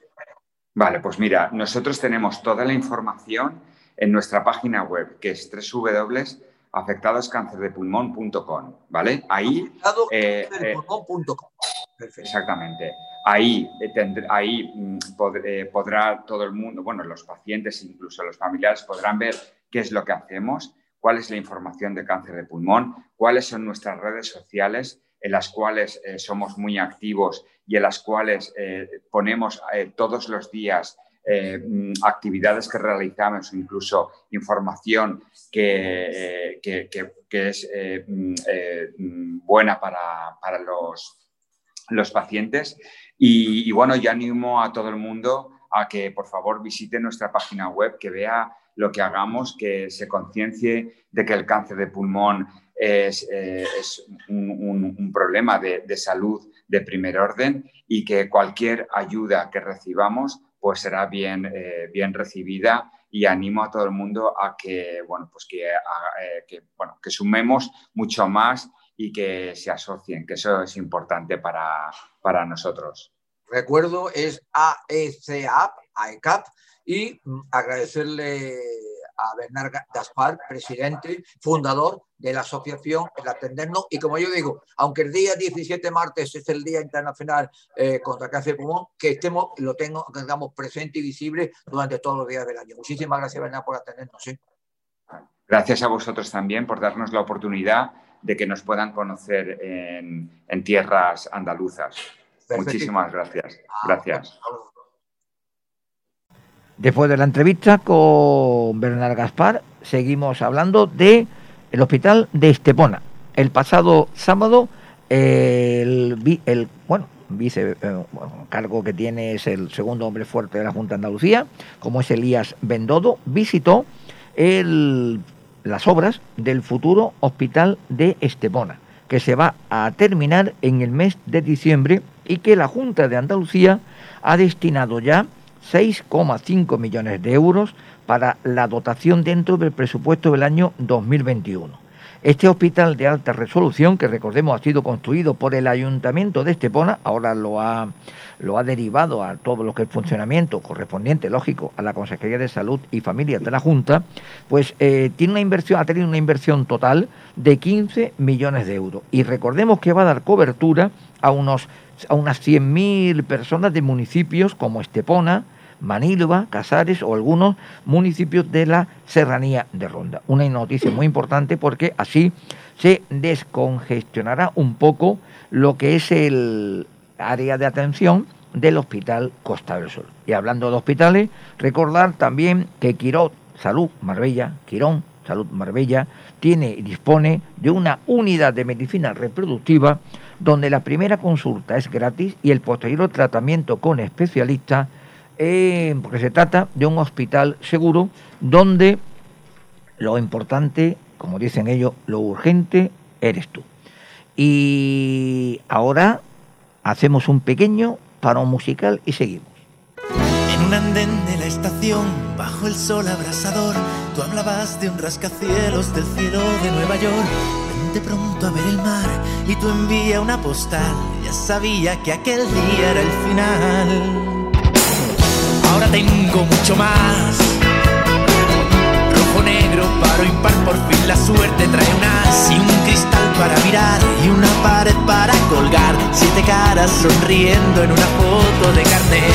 Vale, pues mira, nosotros tenemos toda la información en nuestra página web, que es www.afectadoscancerdepulmón.com, ¿vale? Ahí... Exactamente. Ahí, eh, ahí mm, eh, podrá todo el mundo, bueno, los pacientes, incluso los familiares, podrán ver qué es lo que hacemos, cuál es la información de cáncer de pulmón, cuáles son nuestras redes sociales en las cuales eh, somos muy activos y en las cuales ponemos todos los días mm, actividades que realizamos, incluso información que, es mm, buena para, para los los pacientes. Y, bueno, yo animo a todo el mundo a que por favor visite nuestra página web, que vea lo que hagamos, que se conciencie de que el cáncer de pulmón es, eh, un, problema de, salud de primer orden y que cualquier ayuda que recibamos pues será bien, eh, bien recibida y animo a todo el mundo a que, bueno, pues que, eh, que, bueno, que sumemos mucho más y que se asocien, que eso es importante para, para nosotros. Recuerdo, es AECAP, AECAP, y mm, agradecerle a Bernard Gaspar, presidente, fundador de la asociación, el atendernos. Y como yo digo, aunque el día 17 martes es el Día Internacional eh, contra el Cáncer de Pulmón, que estemos, lo tengo, tengamos presente y visible durante todos los días del año. Muchísimas gracias, Bernard, por atendernos. Gracias a vosotros también por darnos la oportunidad de que nos puedan conocer en, en tierras andaluzas. Muchísimas gracias. Ah, gracias. Después de la entrevista con Bernard Gaspar, seguimos hablando de el hospital de Estepona. El pasado sábado, el, el bueno, vice eh, cargo que tiene es el segundo hombre fuerte de la Junta de Andalucía, como es Elías Bendodo, visitó el, las obras del futuro hospital de Estepona, que se va a terminar en el mes de diciembre y que la Junta de Andalucía ha destinado ya 6,5 millones de euros para la dotación dentro del presupuesto del año 2021. Este hospital de alta resolución, que recordemos ha sido construido por el Ayuntamiento de Estepona, ahora lo ha, lo ha derivado a todo lo que es funcionamiento correspondiente, lógico, a la Consejería de Salud y Familia de la Junta, pues eh, tiene una inversión, ha tenido una inversión total de 15 millones de euros. Y recordemos que va a dar cobertura a unos a unas 100.000 personas de municipios como Estepona, Manilva, Casares o algunos municipios de la serranía de Ronda. Una noticia muy importante porque así se descongestionará un poco lo que es el área de atención del Hospital Costa del Sol. Y hablando de hospitales, recordar también que Quirón Salud Marbella, Quirón Salud Marbella, tiene y dispone de una unidad de medicina reproductiva donde la primera consulta es gratis y el posterior tratamiento con especialistas porque se trata de un hospital seguro donde lo importante, como dicen ellos, lo urgente eres tú. Y ahora hacemos un pequeño paro musical y seguimos. En un andén de la estación, bajo el sol abrasador, tú hablabas de un rascacielos del cielo de Nueva York. De pronto a ver el mar y tú envía una postal. Ya sabía que aquel día era el final ahora tengo mucho más. Por fin la suerte trae una y un cristal para mirar y una pared para colgar. Siete caras sonriendo en una foto de carnet.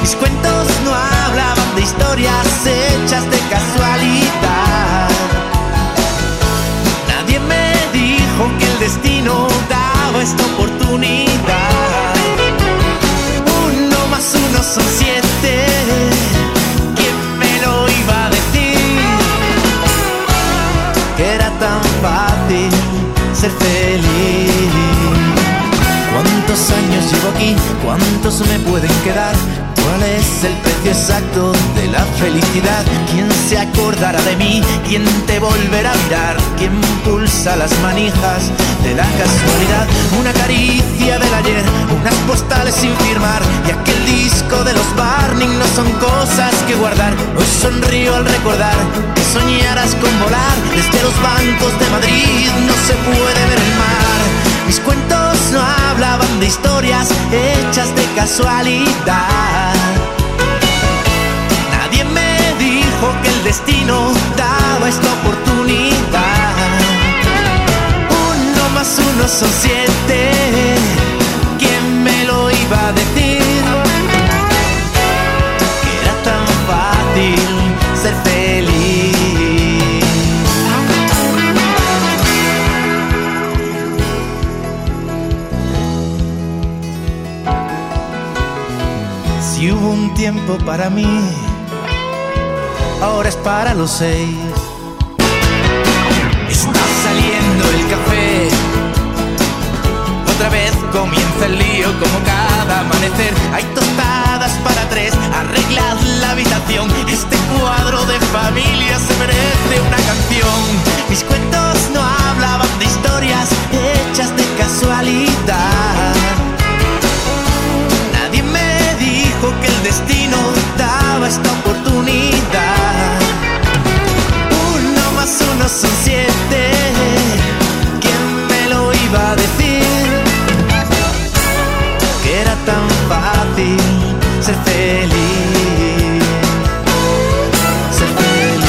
Mis cuentos no hablaban de historias hechas de casualidad. Nadie me dijo que el destino daba esta oportunidad. Uno más uno son siete. Llevo aquí? ¿Cuántos me pueden quedar? ¿Cuál es el precio exacto de la felicidad? ¿Quién se acordará de mí? ¿Quién te volverá a mirar? ¿Quién pulsa las manijas de la casualidad? Una caricia del ayer, unas postales sin firmar y aquel disco de los Barning no son cosas que guardar. Hoy sonrío al recordar que soñarás con volar desde los bancos de Madrid. No se puede ver el mar. Mis cuentos no hablaban de historias hechas de casualidad. Nadie me dijo que el destino daba esta oportunidad. Uno más uno son siete. Hubo un tiempo para mí ahora es para los seis. Está saliendo el café, otra vez comienza el lío como cada amanecer. Hay tostadas para tres, arreglad la habitación. Este cuadro de familia se merece una canción. Mis cuentos no hablaban de historias hechas de casualidad. unidad. Uno más uno son siete. ¿Quién me lo iba a decir? Que era tan fácil ser feliz. Ser feliz.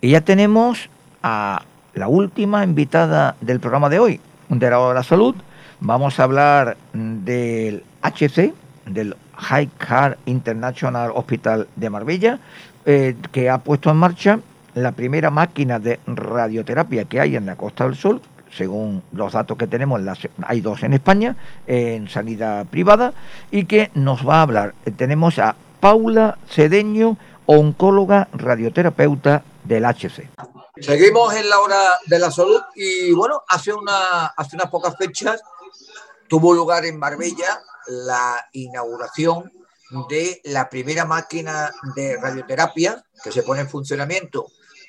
Y ya tenemos a la última invitada del programa de hoy, un de la salud, Vamos a hablar del HC, del High Car International Hospital de Marbella, eh, que ha puesto en marcha la primera máquina de radioterapia que hay en la Costa del Sol, según los datos que tenemos, hay dos en España, en sanidad privada, y que nos va a hablar. Tenemos a Paula Cedeño, oncóloga radioterapeuta del HC. Seguimos en la hora de la salud y bueno, hace, una, hace unas pocas fechas tuvo lugar en Marbella la inauguración de la primera máquina de radioterapia que se pone en funcionamiento,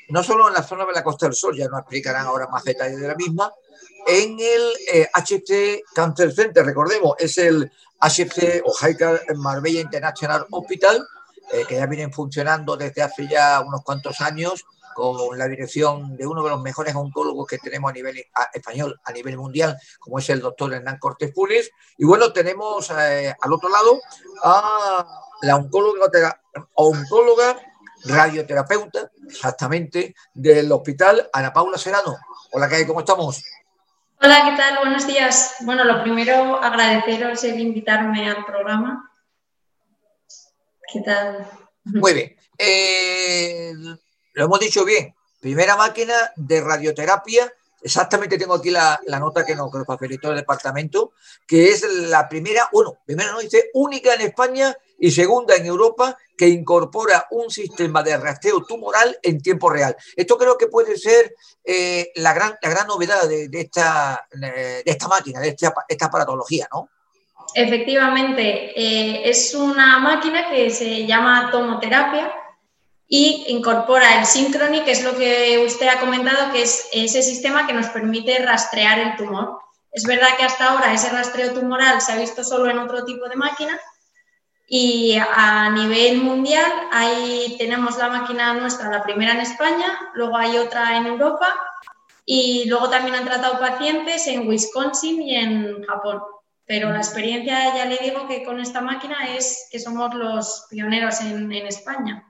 no solo en la zona de la Costa del Sol, ya nos explicarán ahora más detalles de la misma, en el eh, Cancer Center, recordemos, es el HC o Haiker Marbella International Hospital, eh, que ya vienen funcionando desde hace ya unos cuantos años con la dirección de uno de los mejores oncólogos que tenemos a nivel español, a nivel mundial, como es el doctor Hernán Cortés Pulis. Y bueno, tenemos eh, al otro lado a la oncóloga, oncóloga radioterapeuta, exactamente, del hospital Ana Paula Serrano. Hola, ¿qué hay? ¿Cómo estamos? Hola, ¿qué tal? Buenos días. Bueno, lo primero, agradeceros el invitarme al programa. ¿Qué tal? Muy bien. Eh, lo hemos dicho bien. Primera máquina de radioterapia. Exactamente tengo aquí la, nota que nos, que nos facilitó el departamento, que es la primera, bueno, primera no dice única en España y segunda en Europa que incorpora un sistema de rastreo tumoral en tiempo real. Esto creo que puede ser eh, la, gran, la gran novedad de, esta, de esta máquina, de esta, esta aparatología, ¿no? Efectivamente, eh, es una máquina que se llama tomoterapia y incorpora el Synchrony, que es lo que usted ha comentado, que es ese sistema que nos permite rastrear el tumor. Es verdad que hasta ahora ese rastreo tumoral se ha visto solo en otro tipo de máquina y a nivel mundial ahí tenemos la máquina nuestra, la primera en España, luego hay otra en Europa y luego también han tratado pacientes en Wisconsin y en Japón. Pero la experiencia, ya le digo que con esta máquina es que somos los pioneros en, España.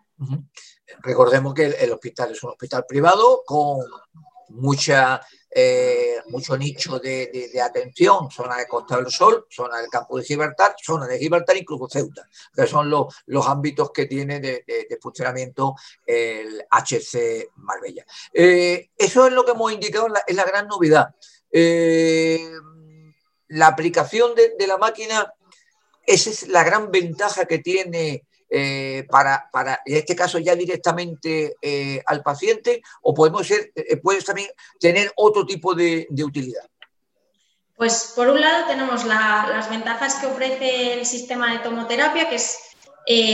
Recordemos que el, hospital es un hospital privado con mucha, eh, mucho nicho de, atención, zona de Costa del Sol, zona del campo de Gibraltar, zona de Gibraltar, incluso Ceuta, que son los, los ámbitos que tiene de, funcionamiento el HC Marbella. Eh, eso es lo que hemos indicado, es la gran novedad. Eh, la aplicación de, la máquina, esa es la gran ventaja que tiene eh, para, para, en este caso, ya directamente eh, al paciente, o podemos ser, eh, puedes también tener otro tipo de, utilidad. Pues por un lado tenemos las ventajas que ofrece el sistema de tomoterapia, que es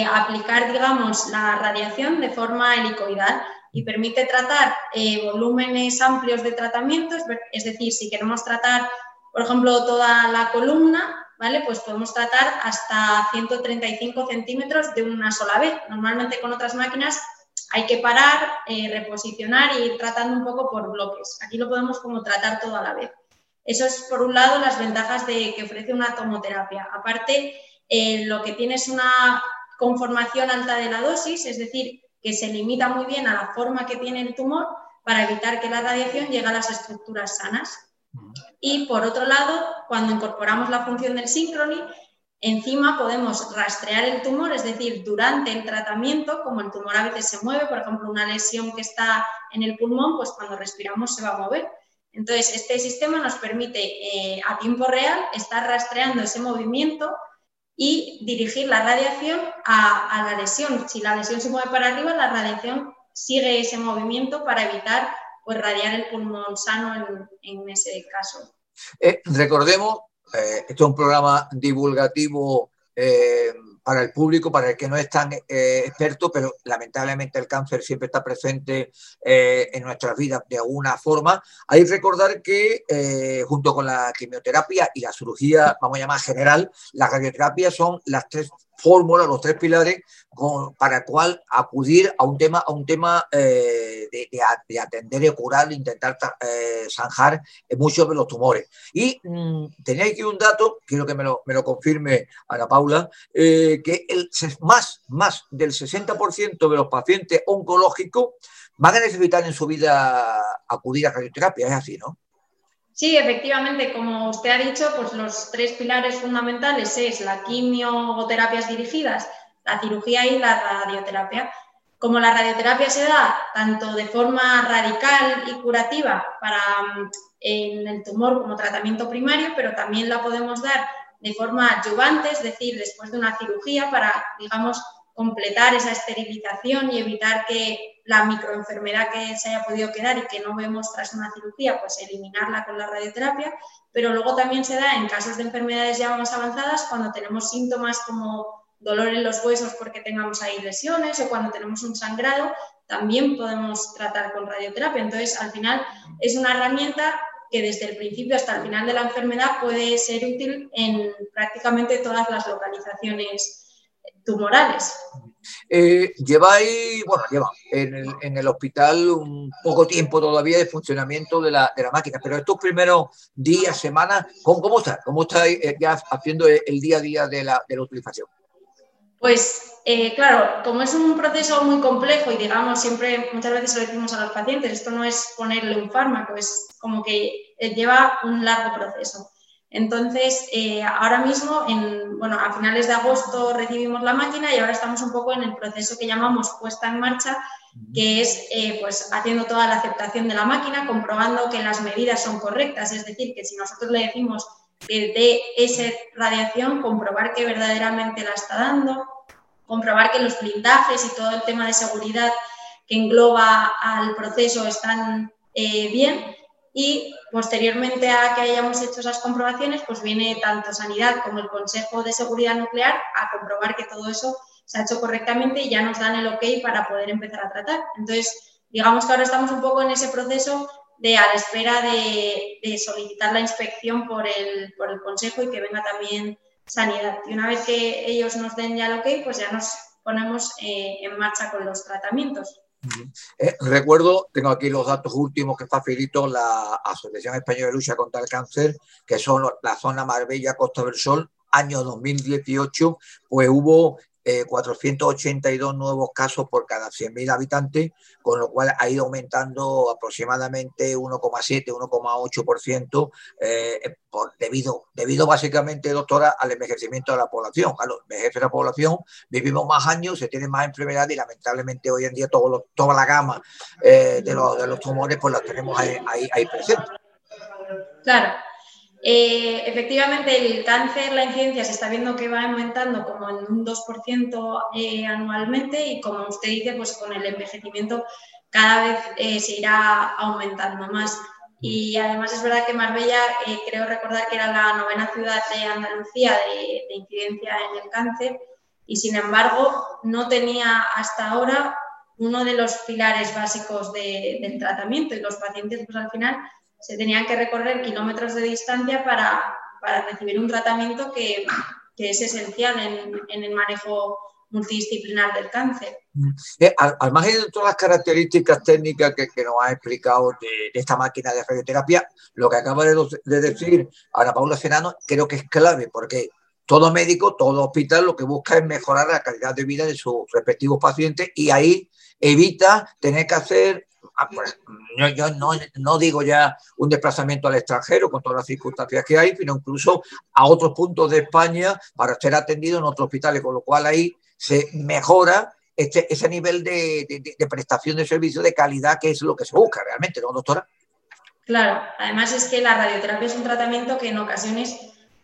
aplicar, digamos, la radiación de forma helicoidal y permite tratar volúmenes amplios de tratamiento, es decir, si queremos tratar por ejemplo, toda la columna, ¿vale? Pues podemos tratar hasta 135 centímetros de una sola vez. Normalmente con otras máquinas hay que parar, eh, reposicionar y ir tratando un poco por bloques. Aquí lo podemos como tratar todo a la vez. Eso es, por un lado, las ventajas de que ofrece una tomoterapia. Aparte, eh, lo que tiene es una conformación alta de la dosis, es decir, que se limita muy bien a la forma que tiene el tumor para evitar que la radiación llegue a las estructuras sanas. Y por otro lado, cuando incorporamos la función del Synchrony, encima podemos rastrear el tumor, es decir, durante el tratamiento, como el tumor a veces se mueve, por ejemplo, una lesión que está en el pulmón, pues cuando respiramos se va a mover. Entonces, este sistema nos permite eh, a tiempo real estar rastreando ese movimiento y dirigir la radiación a, a, la lesión. Si la lesión se mueve para arriba, la radiación sigue ese movimiento para evitar pues radiar el pulmón sano en, ese caso. Eh, recordemos, eh, esto es un programa divulgativo eh, para el público, para el que no es tan experto, pero lamentablemente el cáncer siempre está presente en nuestras vidas de alguna forma. Hay que recordar que junto con la quimioterapia y la cirugía, vamos a llamar general, la radioterapia son las tres fórmula, los tres pilares, para cual acudir a un tema, a un tema eh, de, atender y curar, intentar eh, zanjar muchos de los tumores. Y mm, tenía aquí un dato, quiero que me lo, me lo confirme Ana Paula, eh, que el, más, más del 60% de los pacientes oncológicos van a necesitar en su vida acudir a radioterapia, es así, ¿no? Sí, efectivamente, como usted ha dicho, pues los tres pilares fundamentales es la quimio o dirigidas, la cirugía y la radioterapia. Como la radioterapia se da tanto de forma radical y curativa para en el tumor como tratamiento primario, pero también la podemos dar de forma adyuvante, es decir, después de una cirugía para, digamos, completar esa esterilización y evitar que la microenfermedad que se haya podido quedar y que no vemos tras una cirugía, pues eliminarla con la radioterapia, pero luego también se da en casos de enfermedades ya más avanzadas cuando tenemos síntomas como dolor en los huesos porque tengamos ahí lesiones o cuando tenemos un sangrado, también podemos tratar con radioterapia. Entonces, al final es una herramienta que desde el principio hasta el final de la enfermedad puede ser útil en prácticamente todas las localizaciones tumorales. Eh, lleváis, bueno, lleva en el, hospital un poco tiempo todavía de funcionamiento de la, máquina, pero estos primeros días, semanas, ¿cómo, cómo está? ¿Cómo estáis eh, ya haciendo el día a día de la, utilización? Pues eh, claro, como es un proceso muy complejo y digamos siempre muchas veces lo decimos a los pacientes, esto no es ponerle un fármaco, es como que lleva un largo proceso. Entonces, eh, ahora mismo, en, bueno, a finales de agosto recibimos la máquina y ahora estamos un poco en el proceso que llamamos puesta en marcha, que es eh, pues, haciendo toda la aceptación de la máquina, comprobando que las medidas son correctas. Es decir, que si nosotros le decimos que dé esa radiación, comprobar que verdaderamente la está dando, comprobar que los blindajes y todo el tema de seguridad que engloba al proceso están eh, bien y posteriormente a que hayamos hecho esas comprobaciones, pues viene tanto Sanidad como el Consejo de Seguridad Nuclear a comprobar que todo eso se ha hecho correctamente y ya nos dan el ok para poder empezar a tratar. Entonces, digamos que ahora estamos un poco en ese proceso de a la espera de, solicitar la inspección por el, Consejo y que venga también Sanidad. Y una vez que ellos nos den ya el ok, pues ya nos ponemos eh, en marcha con los tratamientos. Eh, recuerdo, tengo aquí los datos últimos que facilitó la Asociación Española de Lucha contra el Cáncer, que son la zona Marbella, Costa del Sol, año 2018, pues hubo 482 eh, nuevos casos por cada 100.000 habitantes, con lo cual ha ido aumentando aproximadamente 1,7, 1,8%, eh, debido, debido básicamente, doctora, al envejecimiento de la población. Claro, envejece la población, vivimos más años, se tienen más enfermedades y lamentablemente hoy en día toda la gama eh, de, los, tumores pues las tenemos ahí, ahí, ahí presentes. Claro, eh, efectivamente, el cáncer, la incidencia se está viendo que va aumentando como en un 2% eh, anualmente y como usted dice, pues con el envejecimiento cada vez eh, se irá aumentando más. Y además es verdad que Marbella, creo recordar que era la novena ciudad de Andalucía de, incidencia en el cáncer y sin embargo no tenía hasta ahora uno de los pilares básicos del tratamiento y los pacientes pues al final se tenían que recorrer kilómetros de distancia para, recibir un tratamiento que, es esencial en, el manejo multidisciplinar del cáncer. Eh, al, margen de todas las características técnicas que, nos ha explicado de, esta máquina de radioterapia, lo que acaba de, de, decir Ana Paula Senano creo que es clave, porque todo médico, todo hospital lo que busca es mejorar la calidad de vida de sus respectivos pacientes y ahí evita tener que hacer Ah, pues, yo, no, digo ya un desplazamiento al extranjero con todas las circunstancias que hay, sino incluso a otros puntos de España para ser atendido en otros hospitales, con lo cual ahí se mejora este, ese nivel de, prestación de servicio de calidad que es lo que se busca realmente, ¿no, doctora? Claro, además es que la radioterapia es un tratamiento que en ocasiones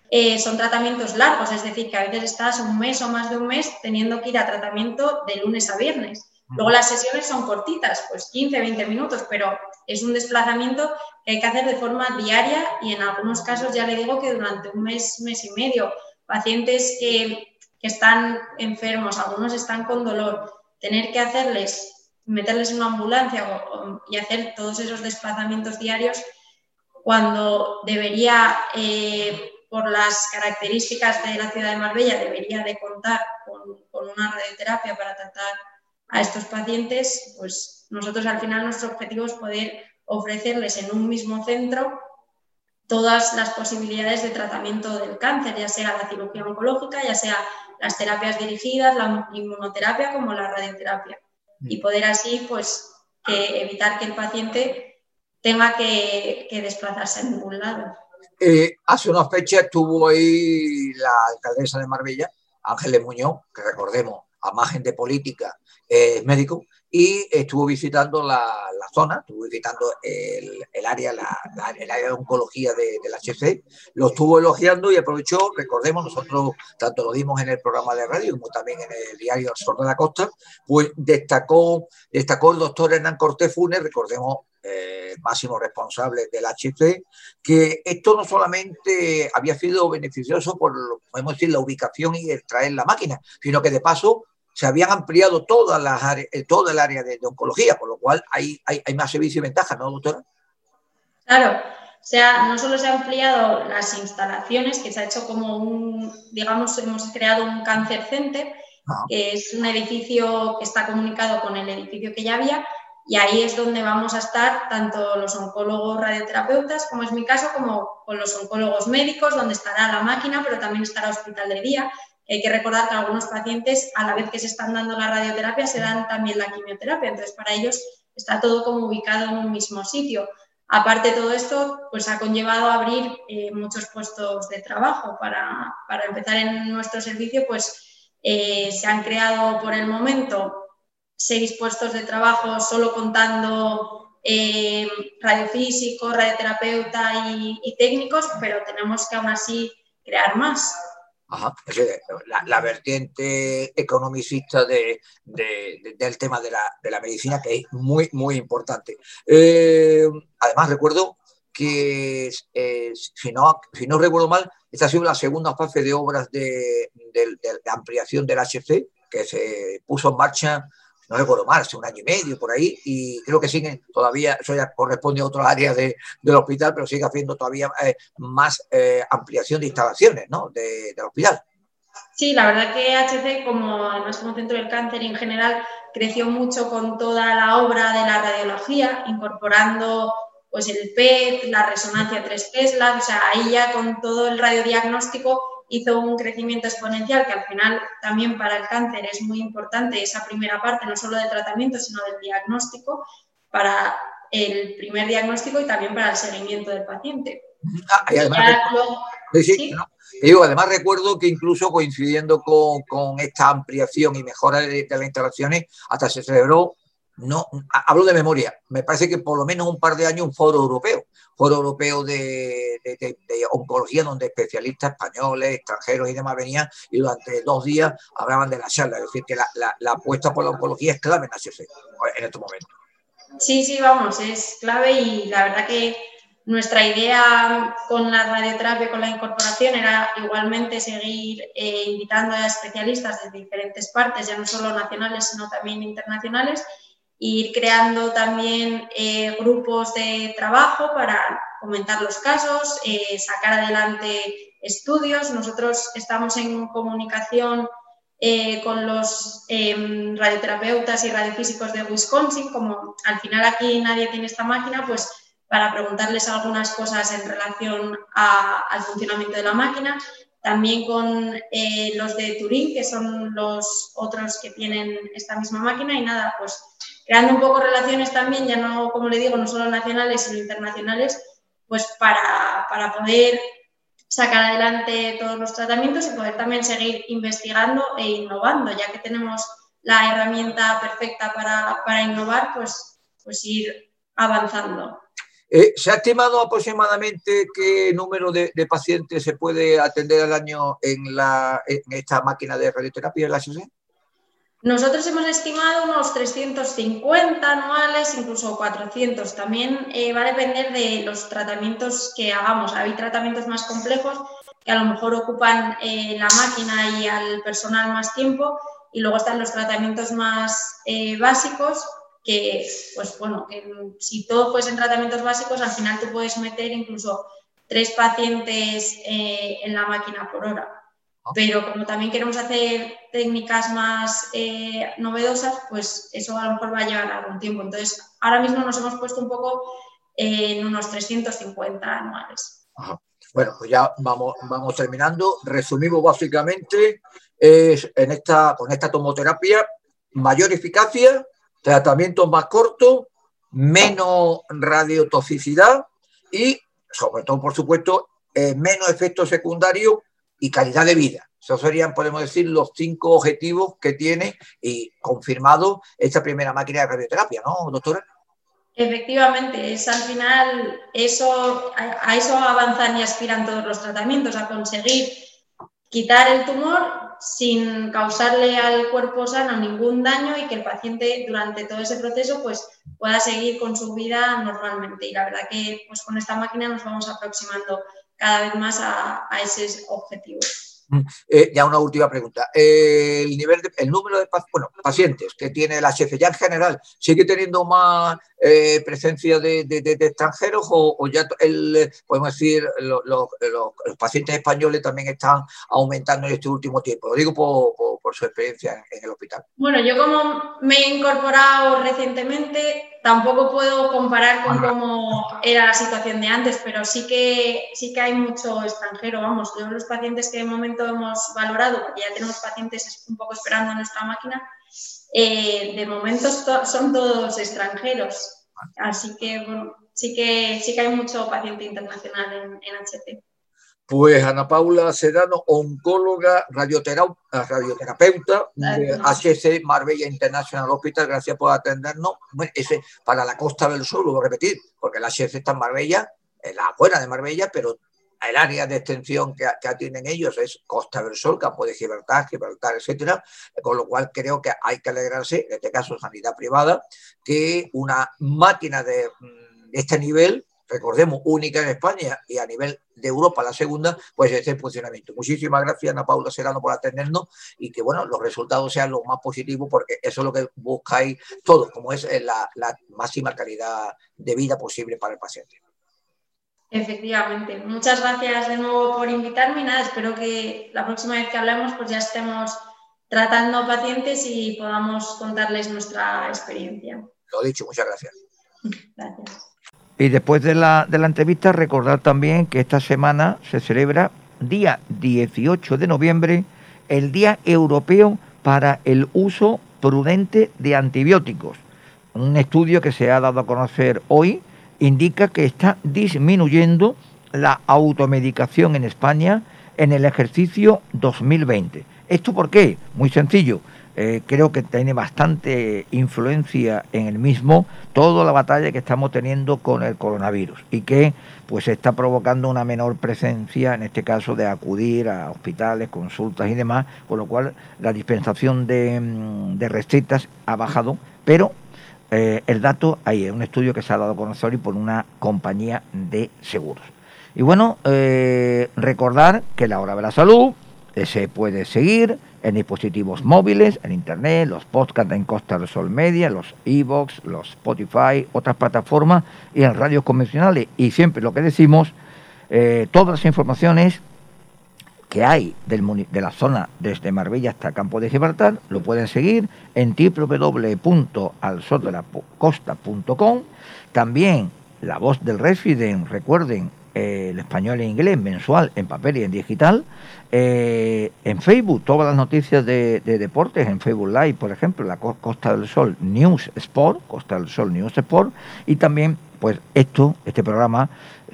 eh, son tratamientos largos, es decir, que a veces estás un mes o más de un mes teniendo que ir a tratamiento de lunes a viernes. Luego las sesiones son cortitas, pues 15, 20 minutos, pero es un desplazamiento que hay que hacer de forma diaria y en algunos casos ya le digo que durante un mes, mes y medio, pacientes que, están enfermos, algunos están con dolor, tener que hacerles, meterles en una ambulancia y hacer todos esos desplazamientos diarios cuando debería eh, por las características de la ciudad de Marbella, debería de contar con, con una radioterapia para tratar a estos pacientes, pues nosotros al final nuestro objetivo es poder ofrecerles en un mismo centro todas las posibilidades de tratamiento del cáncer, ya sea la cirugía oncológica, ya sea las terapias dirigidas, la inmunoterapia como la radioterapia. Mm. Y poder así, pues, evitar que el paciente tenga que, desplazarse en ningún lado. Eh, hace unas fechas estuvo ahí la alcaldesa de Marbella, Ángeles Muñoz, que recordemos, a margen de política, es médico, y estuvo visitando la, zona, estuvo visitando el, área, la, el área de oncología de, del HC, lo estuvo elogiando y aprovechó, recordemos, nosotros tanto lo dimos en el programa de radio como también en el diario El Sol de la Costa, pues destacó, destacó el doctor Hernán Cortés Funes, recordemos, eh, máximo responsable del HC, que esto no solamente había sido beneficioso por, podemos decir, la ubicación y el traer la máquina, sino que de paso se habían ampliado todas las áreas, eh, todo el área de, oncología, por lo cual hay, hay, más servicio y ventajas, ¿no, doctora? Claro, o sea, no solo se han ampliado las instalaciones, que se ha hecho como un, digamos, hemos creado un cáncer center, ah. que es un edificio que está comunicado con el edificio que ya había, y ahí es donde vamos a estar tanto los oncólogos radioterapeutas, como es mi caso, como con los oncólogos médicos, donde estará la máquina, pero también estará hospital de día, hay que recordar que algunos pacientes, a la vez que se están dando la radioterapia, se dan también la quimioterapia. Entonces, para ellos está todo como ubicado en un mismo sitio. Aparte de todo esto, pues ha conllevado abrir eh, muchos puestos de trabajo. Para, empezar en nuestro servicio, pues eh, se han creado por el momento seis puestos de trabajo solo contando eh, radiofísicos, radioterapeuta y, y técnicos, pero tenemos que aún así crear más. La, vertiente economicista de, del tema de la, medicina, que es muy, muy importante. Eh, además, recuerdo que, eh, si, no, si no recuerdo mal, esta ha sido la segunda fase de obras de, de ampliación del HC, que se puso en marcha no recuerdo mal, hace un año y medio por ahí, y creo que siguen todavía, eso ya corresponde a otras áreas de, del hospital, pero sigue haciendo todavía eh, más eh, ampliación de instalaciones ¿no? de, del hospital. Sí, la verdad que HC, como además como centro del cáncer en general, creció mucho con toda la obra de la radiología, incorporando pues el PET, la resonancia 3 Tesla, o sea, ahí ya con todo el radiodiagnóstico hizo un crecimiento exponencial que al final también para el cáncer es muy importante esa primera parte, no solo del tratamiento, sino del diagnóstico, para el primer diagnóstico y también para el seguimiento del paciente. Ah, además, recuerdo que incluso coincidiendo con, con esta ampliación y mejora de, las instalaciones, hasta se celebró no hablo de memoria, me parece que por lo menos un par de años un foro europeo, foro europeo de, oncología donde especialistas españoles, extranjeros y demás venían y durante dos días hablaban de la charla, es decir, que la, apuesta por la oncología es clave en HC en. Sí, sí, vamos, es clave y la verdad que nuestra idea con la radioterapia, con la incorporación, era igualmente seguir eh, invitando a especialistas de diferentes partes, ya no solo nacionales, sino también internacionales, ir creando también eh, grupos de trabajo para comentar los casos, eh, sacar adelante estudios. Nosotros estamos en comunicación eh, con los em, radioterapeutas y radiofísicos de Wisconsin, como al final aquí nadie tiene esta máquina, pues para preguntarles algunas cosas en relación al funcionamiento de la máquina. También con los de Turín, que son los otros que tienen esta misma máquina, y nada, pues creando un poco relaciones también, ya no, como le digo, no solo nacionales, sino internacionales, pues para, poder sacar adelante todos los tratamientos y poder también seguir investigando e innovando, ya que tenemos la herramienta perfecta para, innovar, pues, pues ir avanzando. Eh, ¿Se ha estimado aproximadamente qué número de, pacientes se puede atender al año en, la, en esta máquina de radioterapia la SOC? Nosotros hemos estimado unos 350 anuales, incluso 400. También eh, va a depender de los tratamientos que hagamos. Hay tratamientos más complejos que a lo mejor ocupan eh, la máquina y al personal más tiempo y luego están los tratamientos más eh, básicos que, pues bueno, si todo fuesen tratamientos básicos, al final tú puedes meter incluso tres pacientes en la máquina por hora. Pero como también queremos hacer técnicas más eh, novedosas, pues eso a lo mejor va a llevar algún tiempo. Entonces, ahora mismo nos hemos puesto un poco en unos 350 anuales. Bueno, pues ya vamos, vamos terminando. Resumimos básicamente es en esta, con esta tomoterapia mayor eficacia, tratamiento más corto, menos radiotoxicidad y, sobre todo, por supuesto, eh, menos efectos secundarios y calidad de vida. Esos serían, podemos decir, los cinco objetivos que tiene y confirmado esta primera máquina de radioterapia, ¿no, doctora? Efectivamente, es al final eso, a eso avanzan y aspiran todos los tratamientos, a conseguir quitar el tumor sin causarle al cuerpo sano ningún daño y que el paciente durante todo ese proceso pues pueda seguir con su vida normalmente. Y la verdad que pues con esta máquina nos vamos aproximando cada vez más a, a ese objetivo. Eh, ya una última pregunta. el nivel el número de pacientes que tiene la ya en general, ¿sigue teniendo más eh, presencia de, extranjeros o, ya el, podemos decir los pacientes españoles también están aumentando en este último tiempo? Lo digo por, su experiencia en el hospital. Bueno, yo como me he incorporado recientemente, tampoco puedo comparar con cómo era la situación de antes, pero sí que, sí que hay mucho extranjero. Vamos, todos los pacientes que de momento hemos valorado, porque ya tenemos pacientes un poco esperando en nuestra máquina, eh, de momento son todos extranjeros. Así que, bueno, sí que, sí que hay mucho paciente internacional en, en HT. Pues Ana Paula Sedano, oncóloga, radioterapeuta, de HC Marbella International Hospital, gracias por atendernos. Bueno, ese para la Costa del Sol, lo voy a repetir, porque la HC está en Marbella, en la buena de Marbella, pero el área de extensión que, que tienen ellos es Costa del Sol, Campo de Gibraltar, Gibraltar, etcétera, con lo cual creo que hay que alegrarse, en este caso sanidad privada, que una máquina de mm, este nivel recordemos, única en España y a nivel de Europa la segunda, pues esté en funcionamiento. Muchísimas gracias, Ana Paula Serrano, por atendernos y que, bueno, los resultados sean los más positivos porque eso es lo que buscáis todos, como es la, máxima calidad de vida posible para el paciente. Efectivamente. Muchas gracias de nuevo por invitarme y nada, espero que la próxima vez que hablemos pues ya estemos tratando pacientes y podamos contarles nuestra experiencia. Lo dicho, muchas gracias. Gracias. Y después de la, de la entrevista, recordar también que esta semana se celebra, día 18 de noviembre, el Día Europeo para el Uso Prudente de Antibióticos. Un estudio que se ha dado a conocer hoy indica que está disminuyendo la automedicación en España en el ejercicio 2020. ¿Esto por qué? Muy sencillo eh, creo que tiene bastante influencia en el mismo toda la batalla que estamos teniendo con el coronavirus y que pues está provocando una menor presencia, en este caso, de acudir a hospitales, consultas y demás, con lo cual la dispensación de, mm, recetas ha bajado, pero eh, el dato ahí es un estudio que se ha dado a conocer y por una compañía de seguros. Y bueno, eh, recordar que la hora de la salud se puede seguir en dispositivos móviles, en Internet, los podcasts en Costa del Sol Media, los e-box, los Spotify, otras plataformas y en radios convencionales. Y siempre lo que decimos, eh, todas las informaciones que hay del, de la zona desde Marbella hasta Campo de Gibraltar lo pueden seguir en www.alsordelacosta.com. También la voz del Resident, recuerden, eh, el español e inglés mensual en papel y en digital. Eh, en Facebook, todas las noticias de, deportes, en Facebook Live, por ejemplo, la Costa del Sol News Sport, Costa del Sol News Sport, y también, pues esto, este programa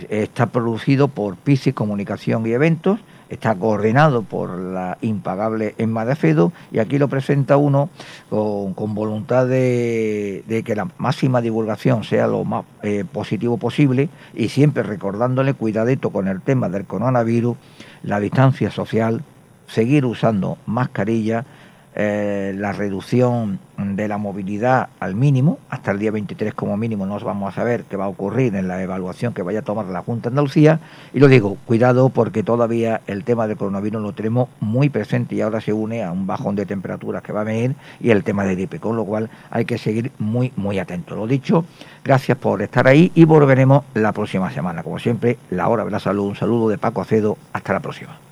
está producido por Piscis Comunicación y Eventos, está coordinado por la impagable Emma de Fedo y aquí lo presenta uno con, voluntad de, que la máxima divulgación sea lo más eh, positivo posible y siempre recordándole cuidadito con el tema del coronavirus, la distancia social, seguir usando mascarilla, eh, la reducción de la movilidad al mínimo, hasta el día 23 como mínimo nos vamos a saber qué va a ocurrir en la evaluación que vaya a tomar la Junta de Andalucía. Y lo digo, cuidado porque todavía el tema del coronavirus lo tenemos muy presente y ahora se une a un bajón de temperaturas que va a venir y el tema de gripe, con lo cual hay que seguir muy, muy atentos. Lo dicho, gracias por estar ahí y volveremos la próxima semana. Como siempre, la hora de la salud. Un saludo de Paco Acedo. Hasta la próxima.